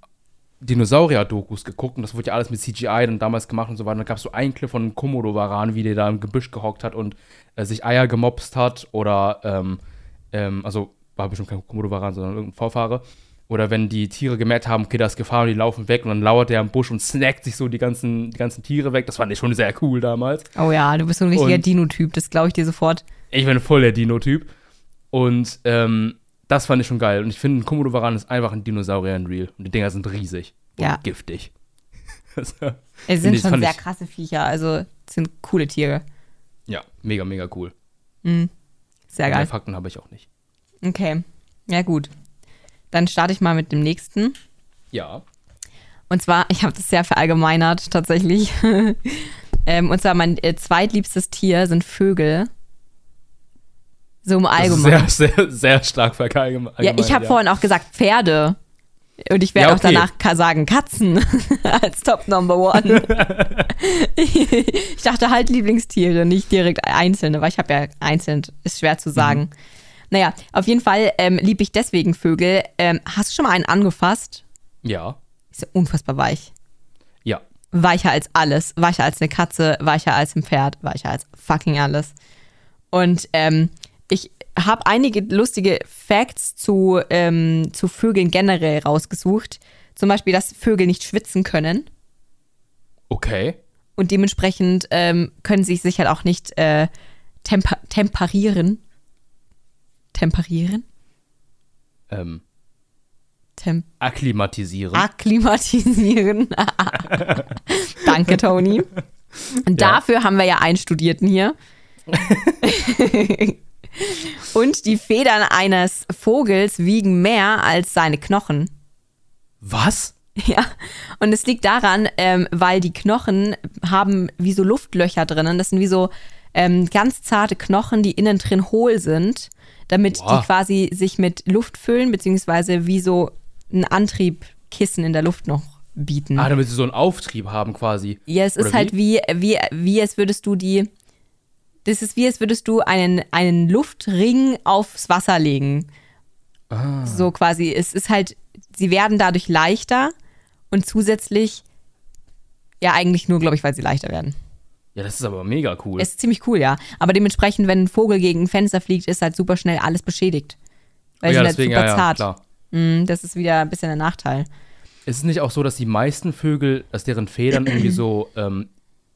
Dinosaurier-Dokus geguckt und das wurde ja alles mit CGI dann damals gemacht und so weiter. Und dann gab es so einen Clip von einem Komodo-Varan, wie der da im Gebüsch gehockt hat und äh, sich Eier gemopst hat oder, ähm, ähm, also war bestimmt kein Komodo-Varan, sondern irgendein Vorfahre. Oder wenn die Tiere gemerkt haben, okay, da ist Gefahr und die laufen weg und dann lauert der am Busch und snackt sich so die ganzen, die ganzen Tiere weg. Das fand ich schon sehr cool damals. Oh ja, du bist so ein richtiger Dino-Typ. Das glaube ich dir sofort. Ich bin voll der Dino-Typ. Und ähm, das fand ich schon geil. Und ich finde, ein Komodo-Varan ist einfach ein Dinosaurier in Real. Und die Dinger sind riesig und Ja. giftig. Also, Es sind schon sehr krasse Viecher. Also, sind coole Tiere. ja, mega, mega cool. Sehr Mehr geil. Fakten habe ich auch nicht. Okay. Ja, gut. Dann starte ich mal mit dem nächsten. Ja. Und zwar, ich habe das sehr verallgemeinert tatsächlich. ähm, und zwar mein äh, zweitliebstes Tier sind Vögel. So im Allgemeinen. sehr, sehr, sehr stark verallgemein. Ja, ich habe vorhin auch gesagt Pferde. Und ich werde Ja, auch okay. danach ka- sagen Katzen als Top Number One. ich dachte halt Lieblingstiere, nicht direkt einzelne, weil ich habe ja einzeln, ist schwer zu sagen. Mhm. Naja, auf jeden Fall ähm, liebe ich deswegen Vögel. Ähm, hast du schon mal einen angefasst? Ja. Ist ja unfassbar weich. Ja. Weicher als alles. Weicher als eine Katze, weicher als ein Pferd, weicher als fucking alles. Und ähm, ich habe einige lustige Facts zu, ähm, zu Vögeln generell rausgesucht. Zum Beispiel, dass Vögel nicht schwitzen können. Okay. Und dementsprechend ähm, können sie sich halt auch nicht äh, temper temperieren. Temperieren? Ähm, Tem akklimatisieren. akklimatisieren. Danke, Toni. Und Dafür haben wir ja einen Studierten hier. Und die Federn eines Vogels wiegen mehr als seine Knochen. Was? Ja, und es liegt daran, ähm, weil die Knochen haben wie so Luftlöcher drinnen. Das sind wie so ähm, ganz zarte Knochen, die innen drin hohl sind, damit Boah. die quasi sich mit Luft füllen, beziehungsweise wie so ein Antriebkissen in der Luft noch bieten. Ah, damit sie so einen Auftrieb haben quasi. Ja, es ist Oder halt wie, wie, wie als würdest du die. Das ist wie, als würdest du einen, einen Luftring aufs Wasser legen. Ah. So quasi. Es ist halt, sie werden dadurch leichter und zusätzlich, ja, eigentlich nur, glaube ich, weil sie leichter werden. Ja, das ist aber mega cool. Es ist ziemlich cool, ja. Aber dementsprechend, wenn ein Vogel gegen ein Fenster fliegt, ist halt super schnell alles beschädigt. Weil Oh sie ja, halt deswegen, super ja, ja, zart. klar. Mm, Das ist wieder ein bisschen ein Nachteil. Ist es nicht auch so, dass die meisten Vögel, dass deren Federn irgendwie so, ähm,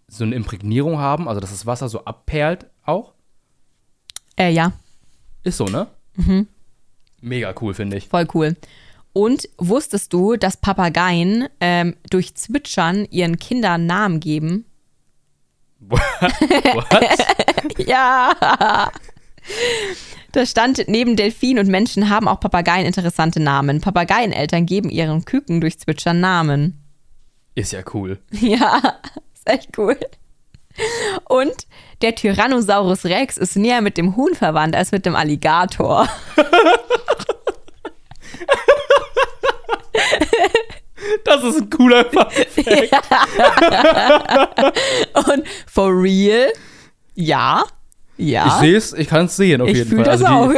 so eine Imprägnierung haben, also dass das Wasser so abperlt auch? Äh, ja, Ist so, ne? Mhm. Mega cool, finde ich. voll cool. Und wusstest du, dass Papageien ähm, durch Zwitschern ihren Kindern Namen geben? What? Ja. Da stand, neben Delfinen und Menschen haben auch Papageien interessante Namen. Papageieneltern geben ihren Küken durch Zwitschern Namen. Ist ja cool. Ja, ist echt cool. Und der Tyrannosaurus Rex ist näher mit dem Huhn verwandt als mit dem Alligator. Das ist ein cooler Fakt. Und for real? Ja. Ja. Ich sehe es, ich kann es sehen auf Ich jeden Fall. das Also auch.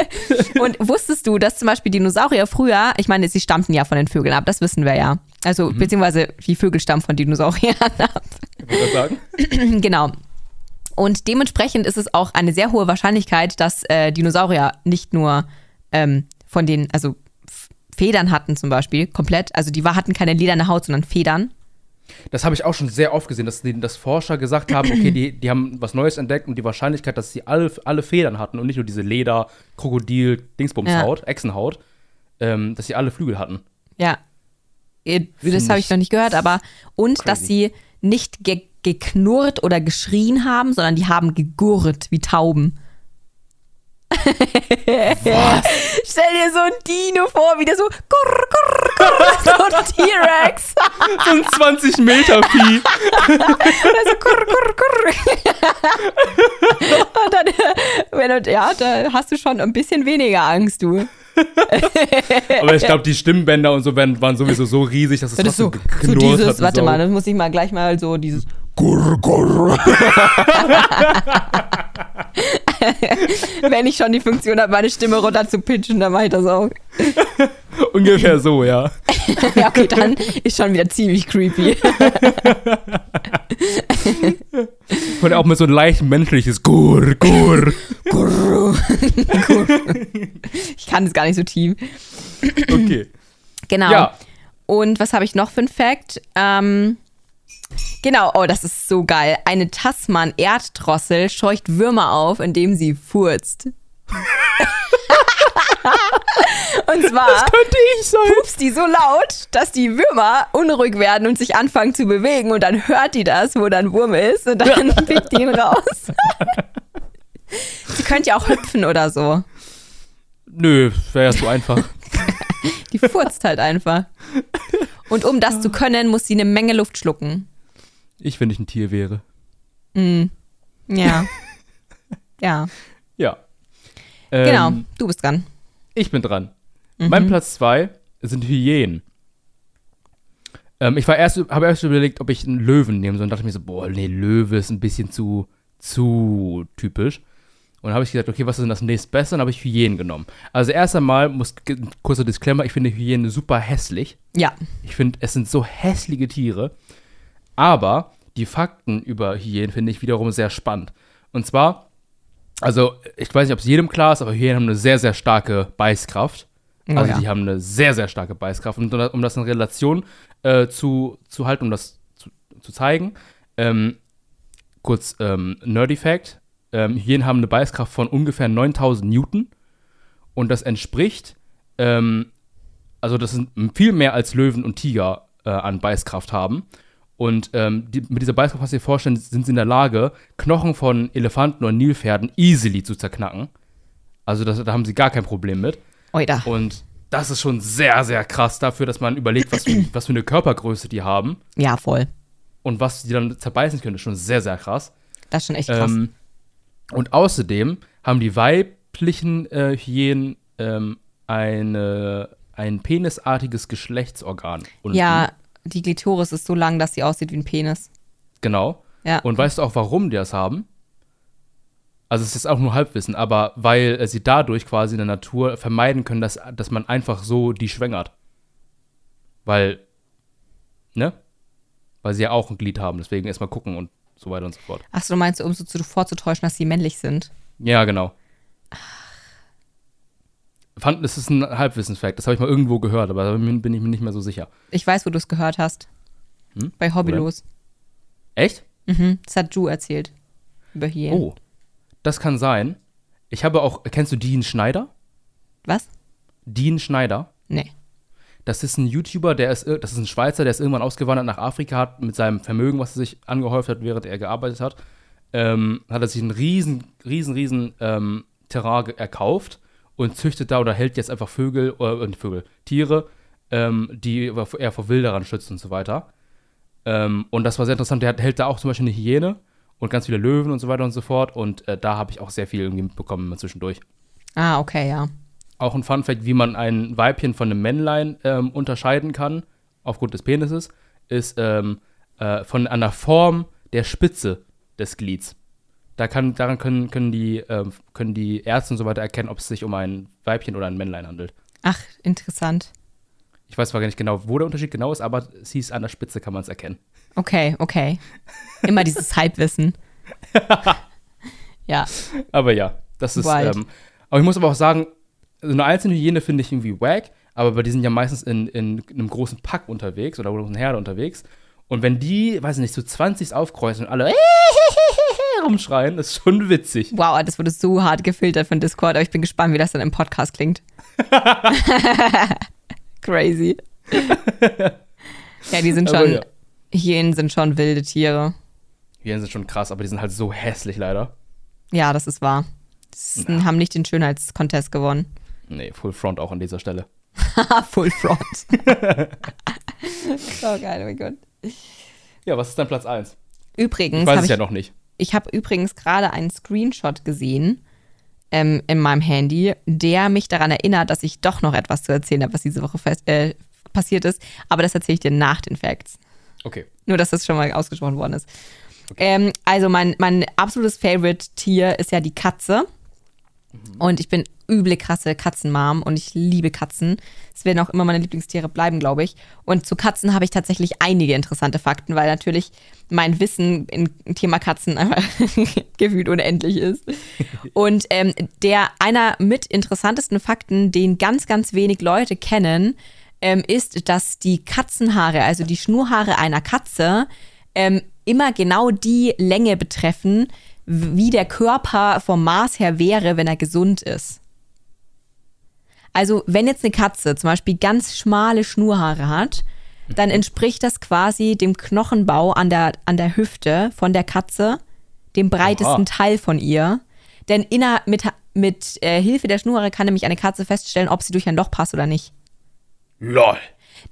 Und wusstest du, dass zum Beispiel Dinosaurier früher, ich meine, sie stammten ja von den Vögeln ab, das wissen wir ja. Also, Mhm. beziehungsweise die Vögel stammen von Dinosauriern ab. ich wollte sagen. genau. Und dementsprechend ist es auch eine sehr hohe Wahrscheinlichkeit, dass äh, Dinosaurier nicht nur ähm, von den, also Federn hatten zum Beispiel, komplett. Also die war- hatten keine lederne Haut, sondern Federn. Das habe ich auch schon sehr oft gesehen, dass, die, dass Forscher gesagt haben, okay, die, die haben was Neues entdeckt und die Wahrscheinlichkeit, dass sie alle, alle Federn hatten und nicht nur diese Leder, Krokodil, Dingsbumshaut, Echsenhaut, ähm, dass sie alle Flügel hatten. Ja. Äh, Das habe ich ich noch nicht gehört, aber und crazy. dass sie nicht ge geknurrt oder geschrien haben, sondern die haben gegurrt wie Tauben. Stell dir so ein Dino vor, wie der so gurr, gurr, gurr, so ein T-Rex. So ein 20 Meter Vieh. Also kurr, kurr, kurr. Und dann, wenn du, ja, da hast du schon ein bisschen weniger Angst, du. Aber ich glaube, die Stimmbänder und so waren sowieso so riesig, dass es Das so, so dieses, warte so. mal, das muss ich mal gleich mal so dieses. Gurr, gurr. Wenn ich schon die Funktion habe, meine Stimme runter zu pitchen, dann mache ich das auch. Ungefähr so, ja. Ja, okay, dann ist schon wieder ziemlich creepy. Und auch mit so ein leicht menschliches Gurr, Gurr. Ich kann es gar nicht so tief. Okay. Genau. Ja. Und was habe ich noch für ein Fact? Ähm, genau, oh, das ist so geil. Eine Tasman-Erddrossel scheucht Würmer auf, indem sie furzt. Und zwar Könnte ich sein. pupst die so laut, dass die Würmer unruhig werden und sich anfangen zu bewegen und dann hört die das, wo dann Wurm ist und dann pickt die ihn raus. sie könnte ja auch hüpfen oder so. Nö, wäre ja so einfach. Die furzt halt einfach. Und um das zu können, muss sie eine Menge Luft schlucken. Ich, wenn ich ein Tier wäre. Ja. ja. Ja. Genau, Ähm, du bist dran. Ich bin dran. Mein Platz zwei sind Hyänen. Ähm, ich war erst, habe erst überlegt, ob ich einen Löwen nehmen soll. Und dachte mir so, boah, nee, Löwe ist ein bisschen zu, zu typisch. Und dann habe ich gesagt, okay, was ist denn das nächstbeste? Und dann habe ich Hyänen genommen. Also erst einmal, muss, kurzer Disclaimer, ich finde Hyänen super hässlich. Ja. Ich finde, es sind so hässliche Tiere. Aber die Fakten über Hyänen finde ich wiederum sehr spannend. Und zwar, also ich weiß nicht, ob es jedem klar ist, aber Hyänen haben eine sehr, sehr starke Beißkraft. Oh Also ja. die haben eine sehr, sehr starke Beißkraft. Und um das in Relation äh, zu, zu halten, um das zu, zu zeigen, ähm, kurz ähm, Nerdy Fact, ähm, Hyänen haben eine Beißkraft von ungefähr 9000 Newton. Und das entspricht, ähm, also das sind viel mehr als Löwen und Tiger äh, an Beißkraft haben. Und ähm, die, mit dieser Beißkraft, was Sie sich vorstellen, sind sie in der Lage, Knochen von Elefanten oder Nilpferden easily zu zerknacken. Also das, da haben sie gar kein Problem mit. Oida. Und das ist schon sehr, sehr krass dafür, dass man überlegt, was für, was für eine Körpergröße die haben Ja, voll. und was die dann zerbeißen können, ist schon sehr, sehr krass. Das ist schon echt krass. Ähm, und außerdem haben die weiblichen äh, Hyänen ähm, eine, ein penisartiges Geschlechtsorgan. unten. ja, die Glitoris ist so lang, dass sie aussieht wie ein Penis. Genau. Ja. Und weißt du auch, warum die das haben? Also es ist auch nur Halbwissen, aber weil äh, sie dadurch quasi in der Natur vermeiden können, dass, dass man einfach so die schwängert. Weil, ne? Weil sie ja auch ein Glied haben, deswegen erstmal gucken und so weiter und so fort. Achso, du meinst, um so zu, vorzutäuschen, dass sie männlich sind? Ja, genau. Fand, das ist ein Halbwissensfact, das habe ich mal irgendwo gehört, aber da bin ich mir nicht mehr so sicher. Ich weiß, wo du es gehört hast. Hm? Bei Hobbylos. Echt? Mhm. Das hat Ju erzählt. Über Hyänen. Oh, das kann sein. Ich habe auch, kennst du Dean Schneider? Was? Dean Schneider? Nee. Das ist ein YouTuber, der ist, das ist ein Schweizer, der ist irgendwann ausgewandert nach Afrika, hat mit seinem Vermögen, was er sich angehäuft hat, während er gearbeitet hat, ähm, hat er sich einen riesen, riesen, riesen ähm, Terrain erkauft und züchtet da oder hält jetzt einfach Vögel, äh, Vögel, Tiere, ähm, die er vor Wilderern schützt und so weiter. Ähm, und das war sehr interessant. Der hält da auch zum Beispiel eine Hyäne und ganz viele Löwen und so weiter und so fort. Und äh, da habe ich auch sehr viel irgendwie mitbekommen zwischendurch. Ah, okay, ja. Auch ein Funfact, wie man ein Weibchen von einem Männlein ähm, unterscheiden kann, aufgrund des Penises, ist ähm, äh, von einer Form der Spitze des Glieds. Da kann, daran können, können, die, äh, können die Ärzte und so weiter erkennen, ob es sich um ein Weibchen oder ein Männlein handelt. Ach, interessant. Ich weiß zwar gar nicht genau, wo der Unterschied genau ist, aber es hieß, an der Spitze kann man es erkennen. Okay, okay. Immer dieses Halbwissen. ja. Aber ja, das ist. Ähm, aber ich muss aber auch sagen, so eine einzelne Hyäne finde ich irgendwie wack, aber die sind ja meistens in, in, in einem großen Pack unterwegs oder großen Herde unterwegs. Und wenn die, weiß ich nicht, so 20 aufkreuzen und alle rumschreien, ist schon witzig. Wow, das wurde so hart gefiltert von Discord, aber ich bin gespannt, wie das dann im Podcast klingt. Crazy. ja, die sind schon, ja. Hyänen sind schon wilde Tiere. Hyänen sind schon krass, aber die sind halt so hässlich leider. Ja, das ist wahr. Die haben nicht den Schönheitskontest gewonnen. Nee, Full Front auch an dieser Stelle. Full Front. oh geil, oh mein Gott. Ja, was ist dein Platz 1? Übrigens. Ich weiß es ich, ja noch nicht. Ich habe übrigens gerade einen Screenshot gesehen ähm, in meinem Handy, der mich daran erinnert, dass ich doch noch etwas zu erzählen habe, was diese Woche fest, äh, passiert ist. Aber das erzähle ich dir nach den Facts. Okay. Nur, dass das schon mal ausgesprochen worden ist. Okay. Ähm, also, mein, mein absolutes Favorite-Tier ist ja die Katze. Mhm. Und ich bin üble krasse Katzenmam und ich liebe Katzen. Es werden auch immer meine Lieblingstiere bleiben, glaube ich. Und zu Katzen habe ich tatsächlich einige interessante Fakten, weil natürlich mein Wissen im Thema Katzen einfach gefühlt unendlich ist. Und ähm, der einer mit interessantesten Fakten, den ganz, ganz wenig Leute kennen, ähm, ist, dass die Katzenhaare, also die Schnurhaare einer Katze, ähm, immer genau die Länge betreffen, wie der Körper vom Maß her wäre, wenn er gesund ist. Also wenn jetzt eine Katze zum Beispiel ganz schmale Schnurhaare hat, dann entspricht das quasi dem Knochenbau an der, an der Hüfte von der Katze, dem breitesten Aha. Teil von ihr. Denn inner, mit, mit äh, Hilfe der Schnurhaare kann nämlich eine Katze feststellen, ob sie durch ein Loch passt oder nicht. Lol.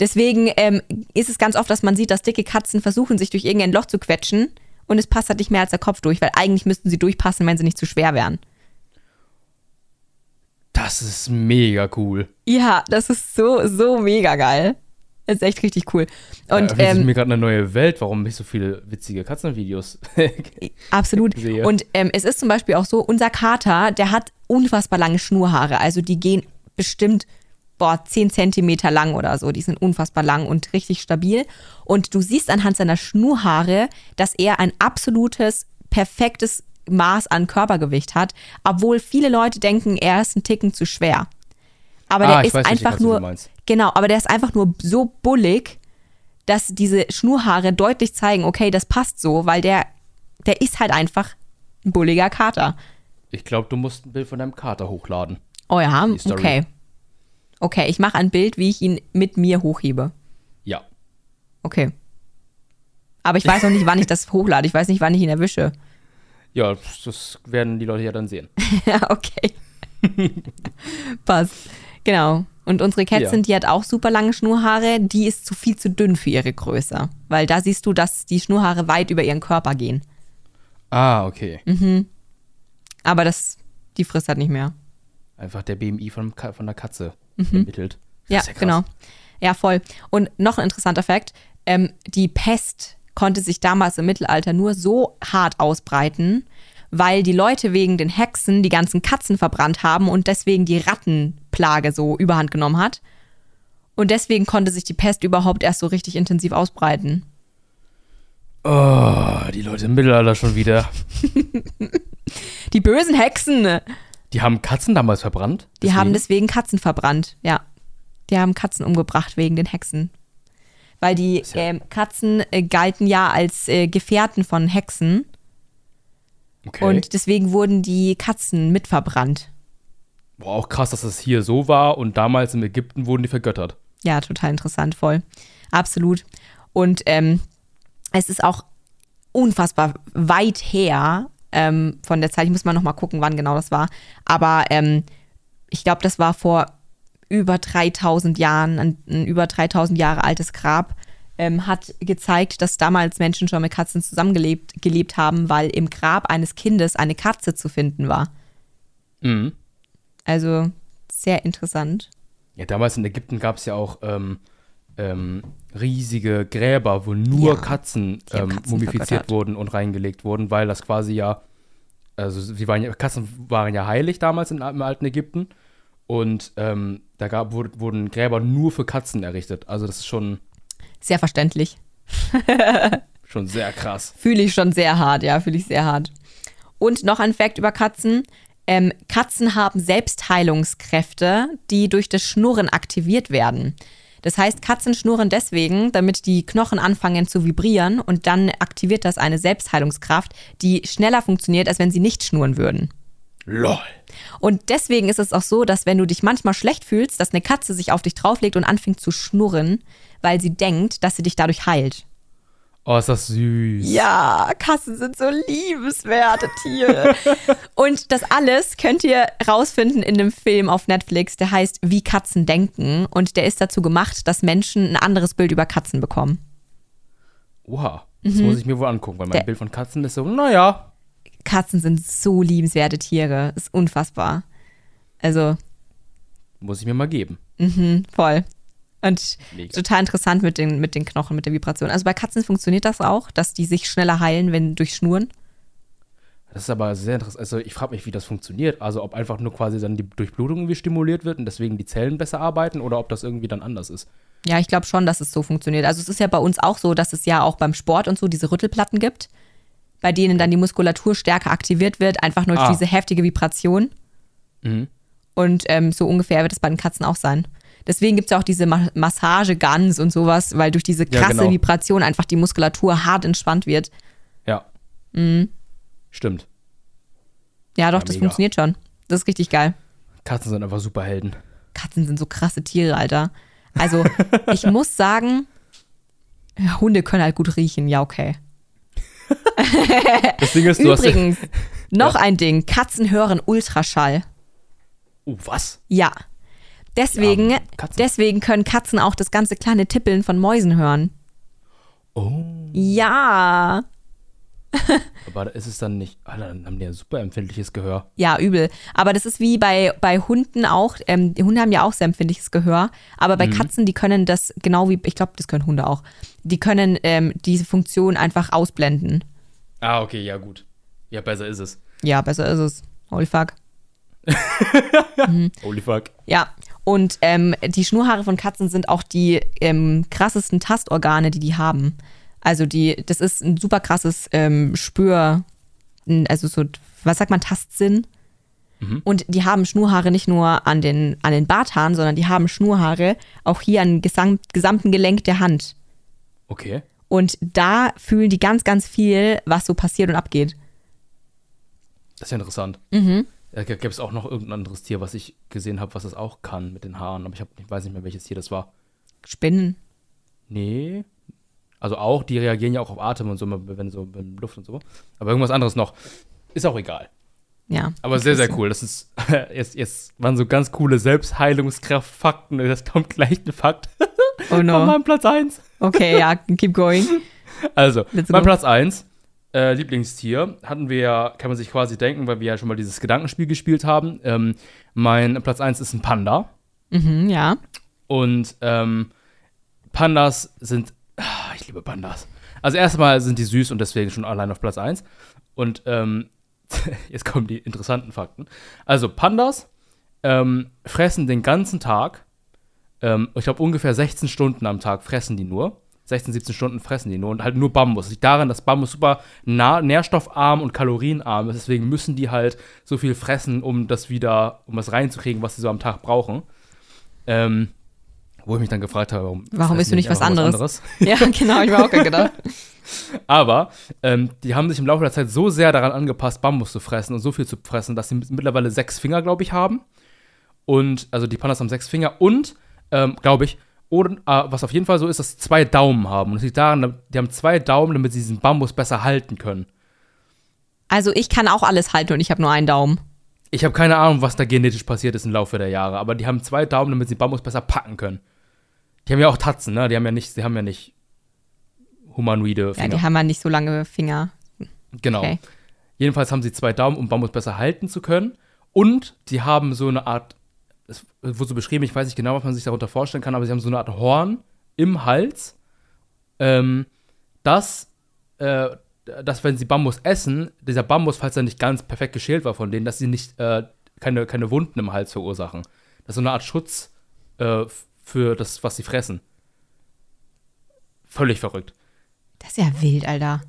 Deswegen ähm, ist es ganz oft, dass man sieht, dass dicke Katzen versuchen, sich durch irgendein Loch zu quetschen und es passt halt nicht mehr als der Kopf durch, weil eigentlich müssten sie durchpassen, wenn sie nicht zu schwer wären. Das ist mega cool. Ja, das ist so, so mega geil. Das ist echt richtig cool. Und ja, ähm, mir gerade eine neue Welt, warum ich so viele witzige Katzenvideos Absolut. sehe. Und ähm, es ist zum Beispiel auch so, unser Kater, der hat unfassbar lange Schnurhaare. Also die gehen bestimmt boah, 10 Zentimeter lang oder so. Die sind unfassbar lang und richtig stabil. Und du siehst anhand seiner Schnurhaare, dass er ein absolutes, perfektes Maß an Körpergewicht hat, obwohl viele Leute denken, er ist ein Ticken zu schwer. Aber ah, der ist einfach nur. Genau, aber der ist einfach nur so bullig, dass diese Schnurhaare deutlich zeigen, okay, das passt so, weil der, der ist halt einfach ein bulliger Kater. Ich glaube, du musst ein Bild von deinem Kater hochladen. Oh ja, okay. Okay, ich mache ein Bild, wie ich ihn mit mir hochhebe. Ja. Okay. Aber ich weiß noch nicht, wann ich das hochlade. Ich weiß nicht, wann ich ihn erwische. Ja, das werden die Leute ja dann sehen. ja, okay. Passt. Genau. Und unsere Kätzin, ja. die hat auch super lange Schnurhaare, die ist zu viel zu dünn für ihre Größe. Weil da siehst du, dass die Schnurhaare weit über ihren Körper gehen. Ah, okay. Mhm. Aber das, die frisst halt nicht mehr. Einfach der BMI von, von der Katze mhm. ermittelt. Ja, ja genau. Ja, voll. Und noch ein interessanter Fakt: ähm, Die Pest konnte sich damals im Mittelalter nur so hart ausbreiten, weil die Leute wegen den Hexen die ganzen Katzen verbrannt haben und deswegen die Rattenplage so überhand genommen hat. Und deswegen konnte sich die Pest überhaupt erst so richtig intensiv ausbreiten. Oh, die Leute im Mittelalter schon wieder. die bösen Hexen. Die haben Katzen damals verbrannt? Die deswegen? haben deswegen Katzen verbrannt, ja. Die haben Katzen umgebracht wegen den Hexen. Weil die ja äh, Katzen äh, galten ja als äh, Gefährten von Hexen. Okay. Und deswegen wurden die Katzen mitverbrannt. Boah, auch krass, dass das hier so war und damals in Ägypten wurden die vergöttert. Ja, total interessant, voll. Absolut. Und ähm, es ist auch unfassbar weit her ähm, von der Zeit. Ich muss mal noch mal gucken, wann genau das war. Aber ähm, ich glaube, das war vor über 3000 Jahren, ein, ein über 3000 Jahre altes Grab. Ähm, hat gezeigt, dass damals Menschen schon mit Katzen zusammengelebt gelebt haben, weil im Grab eines Kindes eine Katze zu finden war. Mhm. Also sehr interessant. Ja, damals in Ägypten gab es ja auch ähm, ähm, riesige Gräber, wo nur Ja, Katzen, ähm, Katzen mumifiziert vergöttert. wurden und reingelegt wurden, weil das quasi ja, also sie waren ja, Katzen waren ja heilig damals in, im alten Ägypten und ähm, da gab, wurde, wurden Gräber nur für Katzen errichtet. Also das ist schon, Sehr verständlich. schon sehr krass. Fühle ich schon sehr hart, ja, fühle ich sehr hart. Und noch ein Fakt über Katzen. Ähm, Katzen haben Selbstheilungskräfte, die durch das Schnurren aktiviert werden. Das heißt, Katzen schnurren deswegen, damit die Knochen anfangen zu vibrieren und dann aktiviert das eine Selbstheilungskraft, die schneller funktioniert, als wenn sie nicht schnurren würden. LOL. Und deswegen ist es auch so, dass wenn du dich manchmal schlecht fühlst, dass eine Katze sich auf dich drauflegt und anfängt zu schnurren, weil sie denkt, dass sie dich dadurch heilt. Oh, ist das süß. Ja, Katzen sind so liebenswerte Tiere. und das alles könnt ihr rausfinden in dem Film auf Netflix, der heißt Wie Katzen denken. Und der ist dazu gemacht, dass Menschen ein anderes Bild über Katzen bekommen. Oha. Das muss ich mir wohl angucken, weil mein Mhm. Der- Bild von Katzen ist so, naja. Katzen sind so liebenswerte Tiere. Ist unfassbar. Also, Muss ich mir mal geben. voll. Und Mega. total interessant mit den, mit den Knochen, mit der Vibration. Also bei Katzen funktioniert das auch, dass die sich schneller heilen, wenn durch Schnurren. Das ist aber sehr interessant. Also ich frage mich, wie das funktioniert. Also ob einfach nur quasi dann die Durchblutung irgendwie stimuliert wird und deswegen die Zellen besser arbeiten oder ob das irgendwie dann anders ist. Ja, ich glaube schon, dass es so funktioniert. Also es ist ja bei uns auch so, dass es ja auch beim Sport und so diese Rüttelplatten gibt, bei denen dann die Muskulatur stärker aktiviert wird, einfach nur durch Ah. diese heftige Vibration. Mhm. Und ähm, so ungefähr wird es bei den Katzen auch sein. Deswegen gibt es ja auch diese Ma Massage-Guns und sowas, weil durch diese Ja, krasse genau. Vibration einfach die Muskulatur hart entspannt wird. Ja. Mhm. Stimmt. Ja, doch, Ja, das mega. funktioniert schon. Das ist richtig geil. Katzen sind einfach Superhelden. Katzen sind so krasse Tiere, Alter. Also, ich muss sagen, ja, Hunde können halt gut riechen. Ja, okay. Das Ding ist, du Übrigens, noch Ja. ein Ding. Katzen hören Ultraschall. hast. Oh, was? Ja. Deswegen, Ja, deswegen können Katzen auch das ganze kleine Tippeln von Mäusen hören. Oh. Ja. Aber ist es dann nicht. Ah, dann haben die ja super empfindliches Gehör. Ja, übel. Aber das ist wie bei, bei Hunden auch. Ähm, die Hunde haben ja auch sehr empfindliches Gehör. Aber Mhm. bei Katzen, die können das genau wie, ich glaube, das können Hunde auch. Die können ähm, diese Funktion einfach ausblenden. Ah, okay, ja, gut. Ja, besser ist es. Ja, besser ist es. Holy fuck. Holy fuck. Ja, und ähm, die Schnurhaare von Katzen sind auch die ähm, krassesten Tastorgane, die die haben. Also die, das ist ein super krasses ähm, Spür, also so, was sagt man, Tastsinn. Und die haben Schnurhaare nicht nur an den, an den Barthaaren, sondern die haben Schnurhaare auch hier am gesamt, gesamten Gelenk der Hand. Okay. Und da fühlen die ganz, ganz viel, was so passiert und abgeht. Das ist ja interessant. Mhm. Da gibt es auch noch irgendein anderes Tier, was ich gesehen habe, was das auch kann mit den Haaren. Aber ich, hab, ich weiß nicht mehr, welches Tier das war. Spinnen. Nee. Also auch, die reagieren ja auch auf Atem und so, wenn so wenn Luft und so. Aber irgendwas anderes noch. Ist auch egal. Ja. Aber sehr, sehr cool. Das ist, jetzt, jetzt waren so ganz coole Selbstheilungskraft-Fakten. Jetzt kommt gleich ein Fakt Oh von no. meinem Platz 1. Okay, ja, keep going. Also, Let's mein go. Platz 1, äh, Lieblingstier, hatten wir ja, kann man sich quasi denken, weil wir ja schon mal dieses Gedankenspiel gespielt haben. Ähm, mein Platz 1 ist ein Panda. Mhm, ja. Und ähm, Pandas sind. ah, Ich liebe Pandas. Also erstmal sind die süß und deswegen schon allein auf Platz 1. Und ähm, jetzt kommen die interessanten Fakten. Also Pandas ähm, fressen den ganzen Tag, ähm, ich glaube ungefähr 16 Stunden am Tag fressen die nur. 16, 17 Stunden fressen die nur und halt nur Bambus. Das liegt daran, dass Bambus super nährstoffarm und kalorienarm ist. Deswegen müssen die halt so viel fressen, um das wieder, um das reinzukriegen, was sie so am Tag brauchen. Ähm, wo ich mich dann gefragt habe, warum, Warum isst du nicht was einfach anderes? Ja, genau, ich mir auch gedacht. Aber ähm, die haben sich im Laufe der Zeit so sehr daran angepasst, Bambus zu fressen und so viel zu fressen, dass sie mittlerweile sechs Finger, glaube ich, haben. Und, also die Pandas haben sechs Finger und, ähm, glaube ich, oder, äh, was auf jeden Fall so ist, dass sie zwei Daumen haben. Und das liegt daran, die haben zwei Daumen, damit sie diesen Bambus besser halten können. Also ich kann auch alles halten und ich habe nur einen Daumen. Ich habe keine Ahnung, was da genetisch passiert ist im Laufe der Jahre, aber die haben zwei Daumen, damit sie Bambus besser packen können. Die haben ja auch Tatzen, ne? Die haben ja nicht, die haben ja nicht humanoide Finger. Ja, die haben ja nicht so lange Finger. Genau. Okay. Jedenfalls haben sie zwei Daumen, um Bambus besser halten zu können. Und sie haben so eine Art, es wurde so beschrieben, ich weiß nicht genau, was man sich darunter vorstellen kann, aber sie haben so eine Art Horn im Hals, ähm, das, äh, dass wenn sie Bambus essen, dieser Bambus, falls er nicht ganz perfekt geschält war von denen, dass sie nicht äh, keine, keine Wunden im Hals verursachen. Das ist so eine Art Schutz äh, für das, was sie fressen. Völlig verrückt. Das ist ja wild, Alter.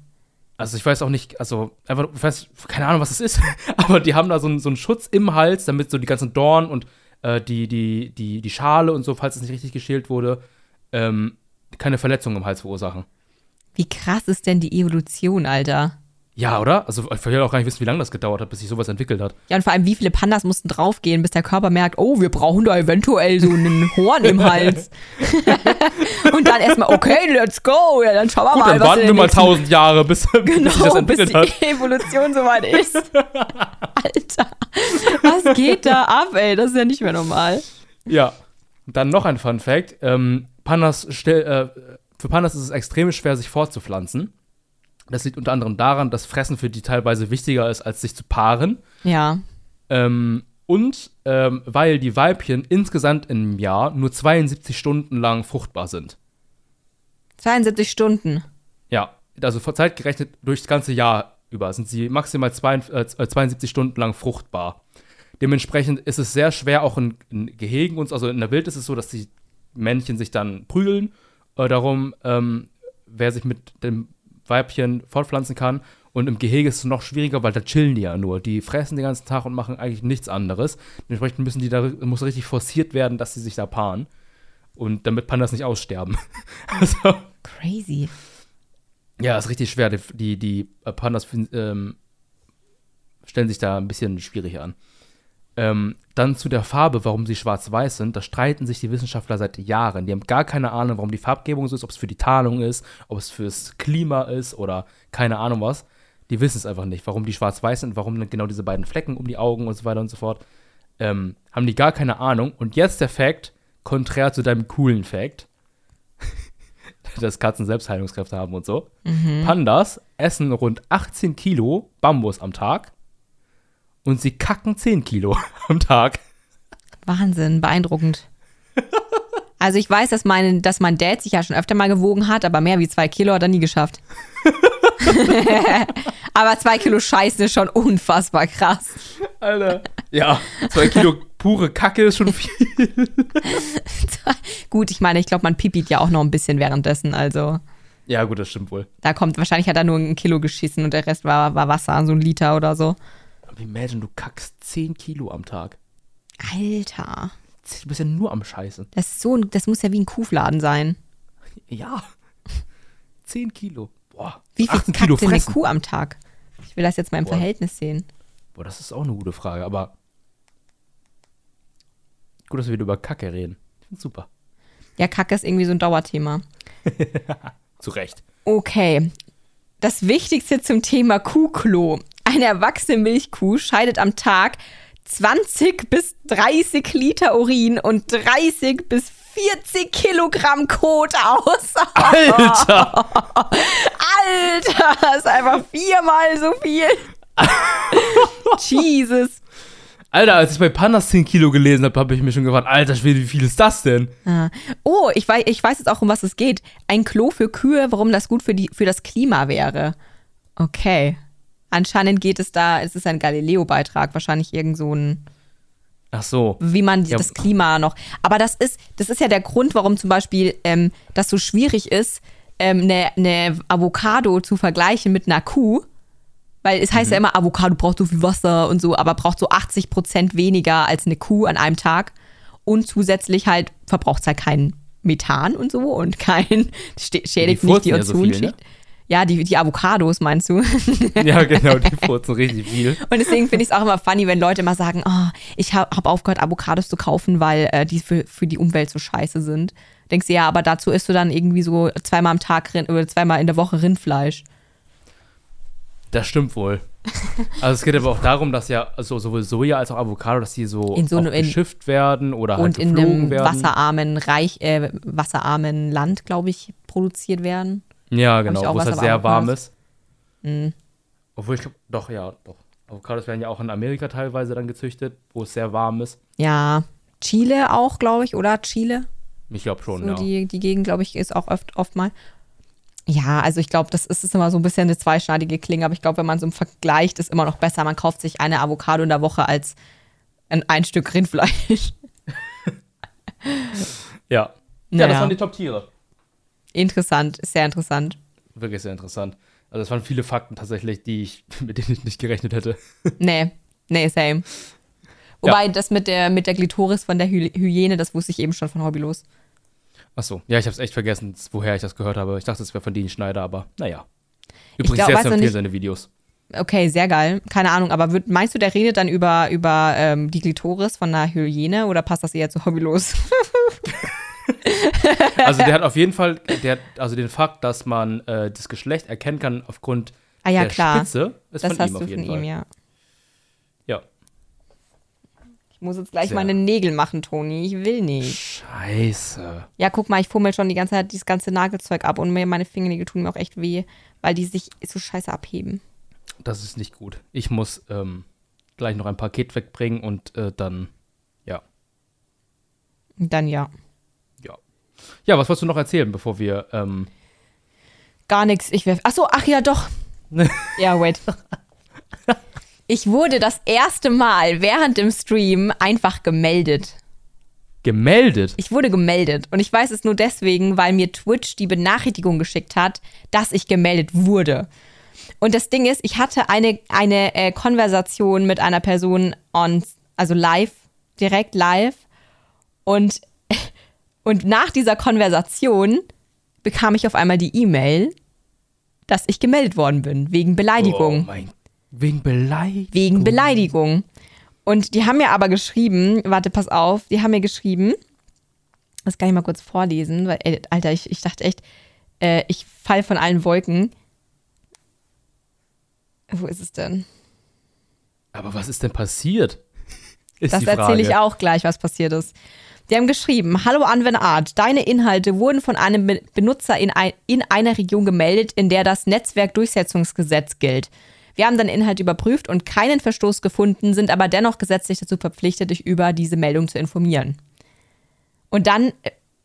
Also ich weiß auch nicht, also einfach, ich weiß, keine Ahnung, was das ist, aber die haben da so, so einen Schutz im Hals, damit so die ganzen Dornen und äh, die, die, die, die Schale und so, falls es nicht richtig geschält wurde, ähm, keine Verletzungen im Hals verursachen. Wie krass ist denn die Evolution, Alter? Ja, oder? Also ich will auch gar nicht wissen, wie lange das gedauert hat, bis sich sowas entwickelt hat. Ja, und vor allem, wie viele Pandas mussten draufgehen, bis der Körper merkt, oh, wir brauchen da eventuell so einen Horn im Hals. und dann erstmal, okay, let's go. Ja, dann schauen wir Gut, mal. Dann warten wir mal tausend Jahre, bis, genau, bis sich das entwickelt bis die hat. Evolution soweit ist. Alter, was geht da ab, ey? Das ist ja nicht mehr normal. Ja. Dann noch ein Fun Fact. Ähm, Pandas stell, äh, für Pandas ist es extrem schwer, sich fortzupflanzen. Das liegt unter anderem daran, dass Fressen für die teilweise wichtiger ist, als sich zu paaren. Ja. Ähm, und ähm, weil die Weibchen insgesamt im Jahr nur 72 Stunden lang fruchtbar sind. 72 Stunden. Ja, also vor Zeit gerechnet durchs ganze Jahr über sind sie maximal zwei, äh, 72 Stunden lang fruchtbar. Dementsprechend ist es sehr schwer, auch in, in Gehegen und so, also in der Wild ist es so, dass die Männchen sich dann prügeln äh, darum, ähm, wer sich mit dem Weibchen fortpflanzen kann. Und im Gehege ist es noch schwieriger, weil da chillen die ja nur. Die fressen den ganzen Tag und machen eigentlich nichts anderes. Dementsprechend müssen die da, muss richtig forciert werden, dass sie sich da paaren. Und damit Pandas nicht aussterben. also, Crazy. ja, ist richtig schwer. Die, die, die Pandas ähm, stellen sich da ein bisschen schwierig an. Ähm, dann zu der Farbe, warum sie schwarz-weiß sind. Da streiten sich die Wissenschaftler seit Jahren. Die haben gar keine Ahnung, warum die Farbgebung so ist, ob es für die Tarnung ist, ob es fürs Klima ist oder keine Ahnung was. Die wissen es einfach nicht, warum die schwarz-weiß sind, warum genau diese beiden Flecken um die Augen und so weiter und so fort. Ähm, haben die gar keine Ahnung. Und jetzt der Fact, konträr zu deinem coolen Fact, dass Katzen Selbstheilungskräfte haben und so. Pandas essen rund 18 Kilo Bambus am Tag und sie kacken 10 Kilo am Tag. Wahnsinn, beeindruckend. Also ich weiß, dass mein, dass mein Dad sich ja schon öfter mal gewogen hat, aber mehr wie zwei Kilo hat er nie geschafft. aber zwei Kilo Scheiße ist schon unfassbar krass. Alter. Ja, zwei Kilo pure Kacke ist schon viel. Gut, ich meine, ich glaube, man pipit ja auch noch ein bisschen währenddessen, also Ja, gut, das stimmt wohl. da kommt, wahrscheinlich hat er nur ein Kilo geschissen und der Rest war, war Wasser, so ein Liter oder so. Imagine, du kackst 10 Kilo am Tag. Alter, Du bist ja nur am Scheißen. das ist so, das muss ja wie ein Kuhfladen sein. Ja. 10 Kilo. Boah. Wie viel 18 kackt Kilo denn eine fressen. Kuh am Tag? Ich will das jetzt mal im Boah. Verhältnis sehen. Boah, das ist auch eine gute Frage, aber gut, dass wir wieder über Kacke reden. Ich find's super. Ja, Kacke ist irgendwie so ein Dauerthema. Zu Recht. Okay. Das Wichtigste zum Thema Kuhklo. Eine erwachsene Milchkuh scheidet am Tag 20 bis 30 Liter Urin und 30 bis 40 Kilogramm Kot aus. Alter! Alter, das ist einfach viermal so viel. Jesus. Alter, als ich bei Pandas 10 Kilo gelesen habe, habe ich mir schon gefragt, alter Schwede, wie viel ist das denn? Ah. Oh, ich weiß, ich weiß jetzt auch, um was es geht. Ein Klo für Kühe, warum das gut für, die, für das Klima wäre. Okay. Anscheinend geht es da, es ist ein Galileo-Beitrag, wahrscheinlich irgend so ein, Ach so. wie man Ja. das Klima noch. Aber das ist, das ist ja der Grund, warum zum Beispiel ähm, das so schwierig ist, ähm, eine, eine Avocado zu vergleichen mit einer Kuh. Weil es heißt ja immer, Avocado braucht so viel Wasser und so, aber braucht so 80 Prozent weniger als eine Kuh an einem Tag. Und zusätzlich halt verbraucht es halt kein Methan und so und kein, schädigt Die nicht die ja so viel, Ozonschicht. ne? Ja, die, die Avocados meinst du? Ja, genau, die furzen richtig viel. Und deswegen finde ich es auch immer funny, wenn Leute mal sagen, oh, ich habe hab aufgehört, Avocados zu kaufen, weil äh, die für, für die Umwelt so scheiße sind. Denkst du, ja, aber dazu isst du dann irgendwie so zweimal am Tag Rind, oder zweimal in der Woche Rindfleisch. Das stimmt wohl. Also es geht aber auch darum, dass ja also sowohl Soja als auch Avocado, dass die so, In so einem- in- geschifft werden oder halt Und in einem werden. wasserarmen, reich, äh, wasserarmen Land, glaube ich, produziert werden. Ja, genau, wo es halt sehr warm ist. Mhm. Obwohl ich glaube, doch, ja, doch. Avocados werden ja auch in Amerika teilweise dann gezüchtet, wo es sehr warm ist. Ja, Chile auch, glaube ich, oder? Chile? Ich glaube schon, So ja. die, die Gegend, glaube ich, ist auch oft, oft mal. Ja, also ich glaube, das ist, ist immer so ein bisschen eine zweischneidige Klinge, aber ich glaube, wenn man so vergleicht, ist immer noch besser. Man kauft sich eine Avocado in der Woche als ein, ein Stück Rindfleisch. Ja. Ja, Naja. das waren die Top-Tiere. Interessant, sehr interessant. Wirklich sehr interessant. Also es waren viele Fakten tatsächlich, die ich, mit denen ich nicht gerechnet hätte. Nee, nee, same. Wobei das mit der, mit der Glitoris von der Hy Hyäne, das wusste ich eben schon von Hobbylos. Achso, ja, ich habe es echt vergessen, woher ich das gehört habe. Ich dachte, es wäre von Dean Schneider, aber naja. Ich Übrigens glaub, sehr zu empfehlen, seine Videos. Okay, sehr geil. Keine Ahnung, aber würd, meinst du, der redet dann über, über ähm, die Glitoris von einer Hyäne oder passt das eher zu Hobbylos? Also der hat auf jeden Fall, der also den Fakt, dass man äh, das Geschlecht erkennen kann aufgrund Ah ja, der klar. Spitze, ist Das von hast ihm du auf von jeden ihm, Fall. ja. Ja. Ich muss jetzt gleich Sehr. meine Nägel machen, Toni. Ich will nicht. Scheiße. Ja, guck mal, ich fummel schon die ganze Zeit dieses ganze Nagelzeug ab und mir meine Fingernägel tun mir auch echt weh, weil die sich so scheiße abheben. Das ist nicht gut. Ich muss ähm, gleich noch ein Paket wegbringen und äh, dann, ja. Dann ja. Ja. Was wolltest du noch erzählen, bevor wir, ähm, Gar nichts. Ich werf. Ach so, ach ja, doch. ja, wait. Ich wurde das erste Mal während dem Stream einfach gemeldet. gemeldet? Ich wurde gemeldet. Und ich weiß es nur deswegen, weil mir Twitch die Benachrichtigung geschickt hat, dass ich gemeldet wurde. Und das Ding ist, ich hatte eine, eine äh, Konversation mit einer Person on, also live, direkt live. Und, und nach dieser Konversation bekam ich auf einmal die E-Mail, dass ich gemeldet worden bin, wegen Beleidigung. Oh mein, wegen Beleidigung. Wegen Beleidigung. Und die haben mir aber geschrieben, warte, pass auf, die haben mir geschrieben, das kann ich mal kurz vorlesen, weil, ey, Alter, ich, ich dachte echt, äh, ich fall von allen Wolken. Wo ist es denn? Aber was ist denn passiert? Ist Das erzähle ich auch gleich, was passiert ist. Die haben geschrieben, hallo Anwender Art, deine Inhalte wurden von einem Be- Benutzer in, ein, in einer Region gemeldet, in der das Netzwerkdurchsetzungsgesetz gilt. Wir haben deinen Inhalt überprüft und keinen Verstoß gefunden, sind aber dennoch gesetzlich dazu verpflichtet, dich über diese Meldung zu informieren. Und dann,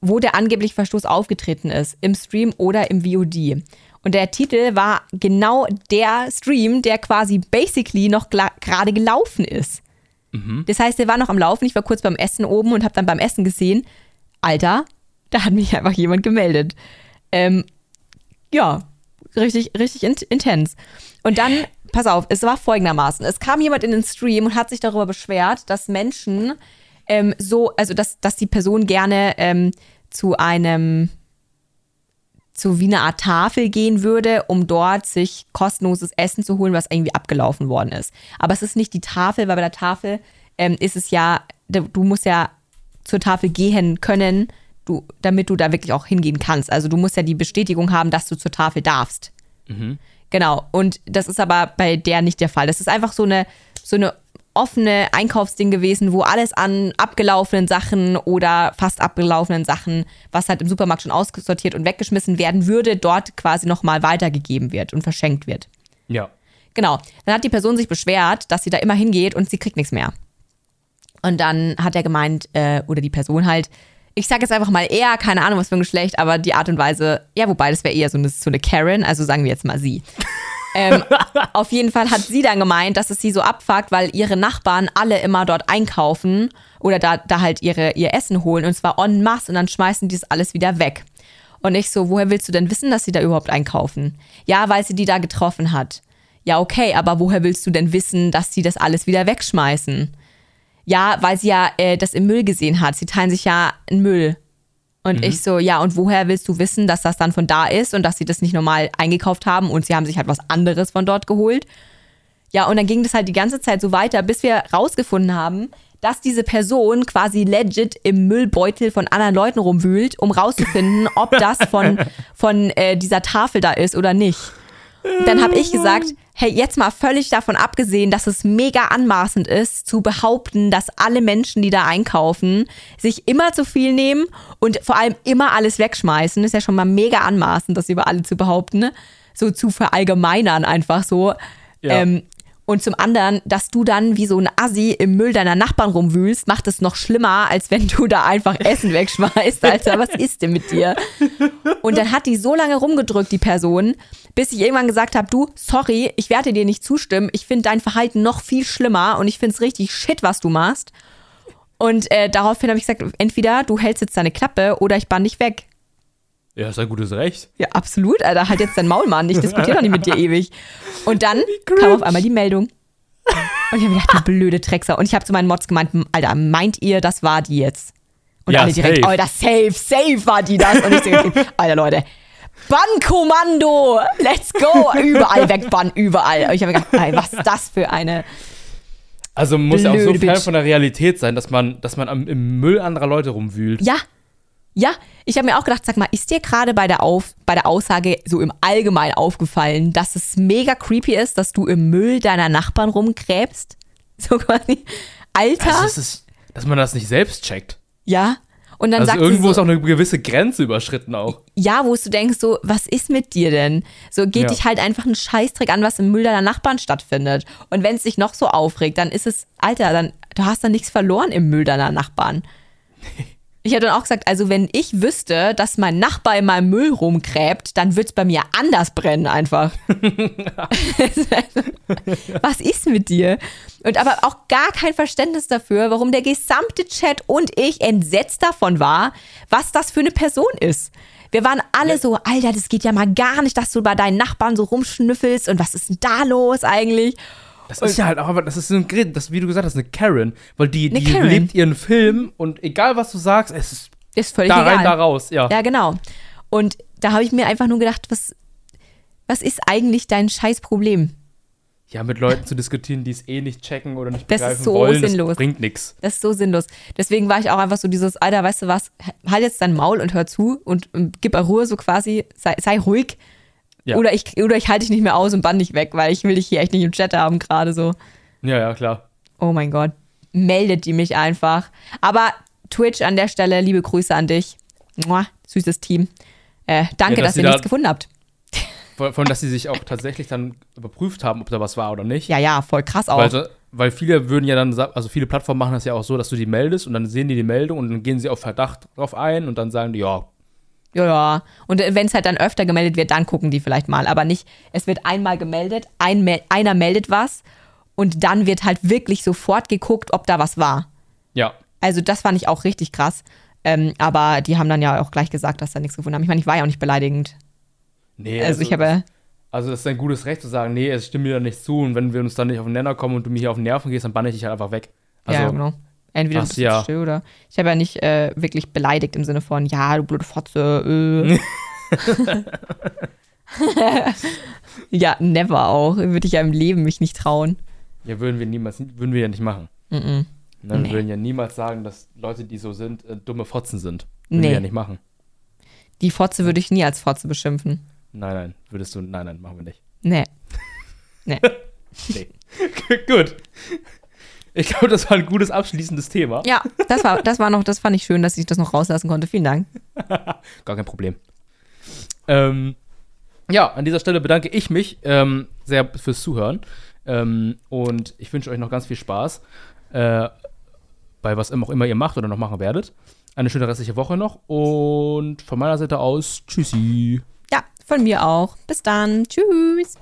wo der angebliche Verstoß aufgetreten ist, im Stream oder im VOD. Und der Titel war genau der Stream, der quasi basically noch gerade gelaufen ist. Das heißt, der war noch am Laufen. Ich war kurz beim Essen oben und habe dann beim Essen gesehen, Alter, da hat mich einfach jemand gemeldet. Ähm, ja, richtig, richtig in intens. Und dann, pass auf, es war folgendermaßen. Es kam jemand in den Stream und hat sich darüber beschwert, dass Menschen ähm, so, also dass, dass die Person gerne ähm, zu einem zu wie eine Art Tafel gehen würde, um dort sich kostenloses Essen zu holen, was irgendwie abgelaufen worden ist. Aber es ist nicht die Tafel, weil bei der Tafel ähm, ist es ja, du musst ja zur Tafel gehen können, du, damit du da wirklich auch hingehen kannst. Also du musst ja die Bestätigung haben, dass du zur Tafel darfst. Genau. Und das ist aber bei der nicht der Fall. Das ist einfach so eine, so eine offene Einkaufsding gewesen, wo alles an abgelaufenen Sachen oder fast abgelaufenen Sachen, was halt im Supermarkt schon ausgesortiert und weggeschmissen werden würde, dort quasi nochmal weitergegeben wird und verschenkt wird. Ja. Genau. Dann hat die Person sich beschwert, dass sie da immer hingeht und sie kriegt nichts mehr. Und dann hat er gemeint, äh, oder die Person halt, ich sage jetzt einfach mal er, keine Ahnung was für ein Geschlecht, aber die Art und Weise, ja, wobei das wäre eher so eine, so eine Karen, also sagen wir jetzt mal sie. ähm, auf jeden Fall hat sie dann gemeint, dass es sie so abfuckt, weil ihre Nachbarn alle immer dort einkaufen oder da, da halt ihre, ihr Essen holen und zwar en masse und dann schmeißen die das alles wieder weg. Und ich so, woher willst du denn wissen, dass sie da überhaupt einkaufen? Ja, weil sie die da getroffen hat. Ja, okay, aber woher willst du denn wissen, dass sie das alles wieder wegschmeißen? Ja, weil sie ja äh, das im Müll gesehen hat. Sie teilen sich ja einen Müll. Und Mhm. ich so, ja, und woher willst du wissen, dass das dann von da ist und dass sie das nicht normal eingekauft haben und sie haben sich halt was anderes von dort geholt? Ja, und dann ging das halt die ganze Zeit so weiter, bis wir rausgefunden haben, dass diese Person quasi legit im Müllbeutel von anderen Leuten rumwühlt, um rauszufinden, ob das von, von äh, dieser Tafel da ist oder nicht. Dann habe ich gesagt, hey, jetzt mal völlig davon abgesehen, dass es mega anmaßend ist, zu behaupten, dass alle Menschen, die da einkaufen, sich immer zu viel nehmen und vor allem immer alles wegschmeißen. Ist ja schon mal mega anmaßend, das über alle zu behaupten. ne? So zu verallgemeinern einfach so. Ja. Ähm, und zum anderen, dass du dann wie so ein Assi im Müll deiner Nachbarn rumwühlst, macht es noch schlimmer, als wenn du da einfach Essen wegschmeißt. Alter, was ist denn mit dir? Und dann hat die so lange rumgedrückt, die Person, bis ich irgendwann gesagt habe, du, sorry, ich werde dir nicht zustimmen. Ich finde dein Verhalten noch viel schlimmer und ich finde es richtig shit, was du machst. Und äh, daraufhin habe ich gesagt, entweder du hältst jetzt deine Klappe oder ich bann dich weg. Ja, ist ein gutes Recht. Ja, absolut, Alter. Halt jetzt dein Maul, Mann. Ich diskutiere doch nicht mit dir ewig. Und dann kam auf einmal die Meldung. Und ich habe gedacht, du blöde Drecksau. Und ich habe zu meinen Mods gemeint, Alter, meint ihr, das war die jetzt? Und Ja, alle direkt, safe. Alter, safe, safe war die das. Und ich so, okay, Alter, Leute, Bannkommando, let's go. Überall wegbannen, überall. Und ich habe gedacht, ey, was ist das für eine... Also man muss ja auch so fern von der Realität sein, dass man, dass man am, im Müll anderer Leute rumwühlt. Ja, ja, ich habe mir auch gedacht, sag mal, ist dir gerade bei der Auf, bei der Aussage so im Allgemeinen aufgefallen, dass es mega creepy ist, dass du im Müll deiner Nachbarn rumgräbst? So quasi. Alter, Also es ist, dass man das nicht selbst checkt. ja. Und dann Also sagt irgendwo sie ist so, auch eine gewisse Grenze überschritten auch. ja, wo du denkst so, was ist mit dir denn? So geht Ja. dich halt einfach ein Scheißdreck an, was im Müll deiner Nachbarn stattfindet. Und wenn es dich noch so aufregt, dann ist es, Alter, dann du hast dann nichts verloren im Müll deiner Nachbarn. Ich habe dann auch gesagt, also wenn ich wüsste, dass mein Nachbar in meinem Müll rumgräbt, dann wird's bei mir anders brennen einfach. Was ist mit dir? Und aber auch gar kein Verständnis dafür, warum der gesamte Chat und ich entsetzt davon war, was das für eine Person ist. Wir waren alle so, Alter, das geht ja mal gar nicht, dass du bei deinen Nachbarn so rumschnüffelst und was ist denn da los eigentlich? Das ist ja halt auch, aber das ist so ein Grid, das, wie du gesagt hast, eine Karen. Weil die, die Karen. lebt ihren Film und egal was du sagst, es ist Ist völlig da egal. rein, da raus. Ja. Ja, genau. Und da habe ich mir einfach nur gedacht, was, was ist eigentlich dein Scheißproblem? ja, mit Leuten zu diskutieren, die es eh nicht checken oder nicht Das ist begreifen so wollen, sinnlos. das bringt nichts. Das ist so sinnlos. Deswegen war ich auch einfach so dieses, Alter, weißt du was, halt jetzt dein Maul und hör zu und, und gib mal Ruhe so quasi, sei, sei ruhig. Ja. Oder ich, oder ich halte dich nicht mehr aus und bann dich weg, weil ich will dich hier echt nicht im Chat haben gerade so. Ja, ja, klar. Oh mein Gott. Meldet die mich einfach. Aber Twitch an der Stelle, liebe Grüße an dich. Mua, süßes Team. Äh, danke, Ja, dass dass, ihr da- nichts gefunden habt. Von, von dass sie sich auch tatsächlich dann überprüft haben, ob da was war oder nicht. Ja, ja, voll krass auch. Weil, weil viele würden ja dann, also viele Plattformen machen das ja auch so, dass du die meldest und dann sehen die die Meldung und dann gehen sie auf Verdacht drauf ein und dann sagen die, ja, Ja, ja. Und wenn es halt dann öfter gemeldet wird, dann gucken die vielleicht mal. Aber nicht, es wird einmal gemeldet, ein, einer meldet was und dann wird halt wirklich sofort geguckt, ob da was war. ja, Also das fand ich auch richtig krass. Ähm, aber die haben dann ja auch gleich gesagt, dass da nichts gefunden haben. Ich meine, ich war ja auch nicht beleidigend. nee. Also ich habe, Also das ist ein gutes Recht zu sagen, nee, es stimmt mir da nicht zu und wenn wir uns dann nicht auf den Nenner kommen und du mir hier auf den Nerven gehst, dann banne ich dich halt einfach weg. Also, ja, genau. Entweder du Ach, bist ja. still oder. Ich habe ja nicht äh, wirklich beleidigt im Sinne von, ja, du blöde Fotze. Äh. ja, never auch. Würde ich ja im Leben mich nicht trauen. ja, würden wir niemals, würden wir ja nicht machen. Mhm. Ne? Wir Nee. würden ja niemals sagen, dass Leute, die so sind, äh, dumme Fotzen sind. Würden Nee. wir ja nicht machen. Die Fotze würde ich nie als Fotze beschimpfen. Nein, nein, würdest du, nein, nein, machen wir nicht. Nee. Nee. Nee. Gut. Ich glaube, das war ein gutes abschließendes Thema. Ja, das war, das war noch, das fand ich schön, dass ich das noch rauslassen konnte. Vielen Dank. Gar kein Problem. Ähm, ja, an dieser Stelle bedanke ich mich ähm, sehr fürs Zuhören. Ähm, und ich wünsche euch noch ganz viel Spaß äh, bei was immer auch immer ihr macht oder noch machen werdet. Eine schöne restliche Woche noch. Und von meiner Seite aus, tschüssi. Ja, von mir auch. Bis dann. Tschüss.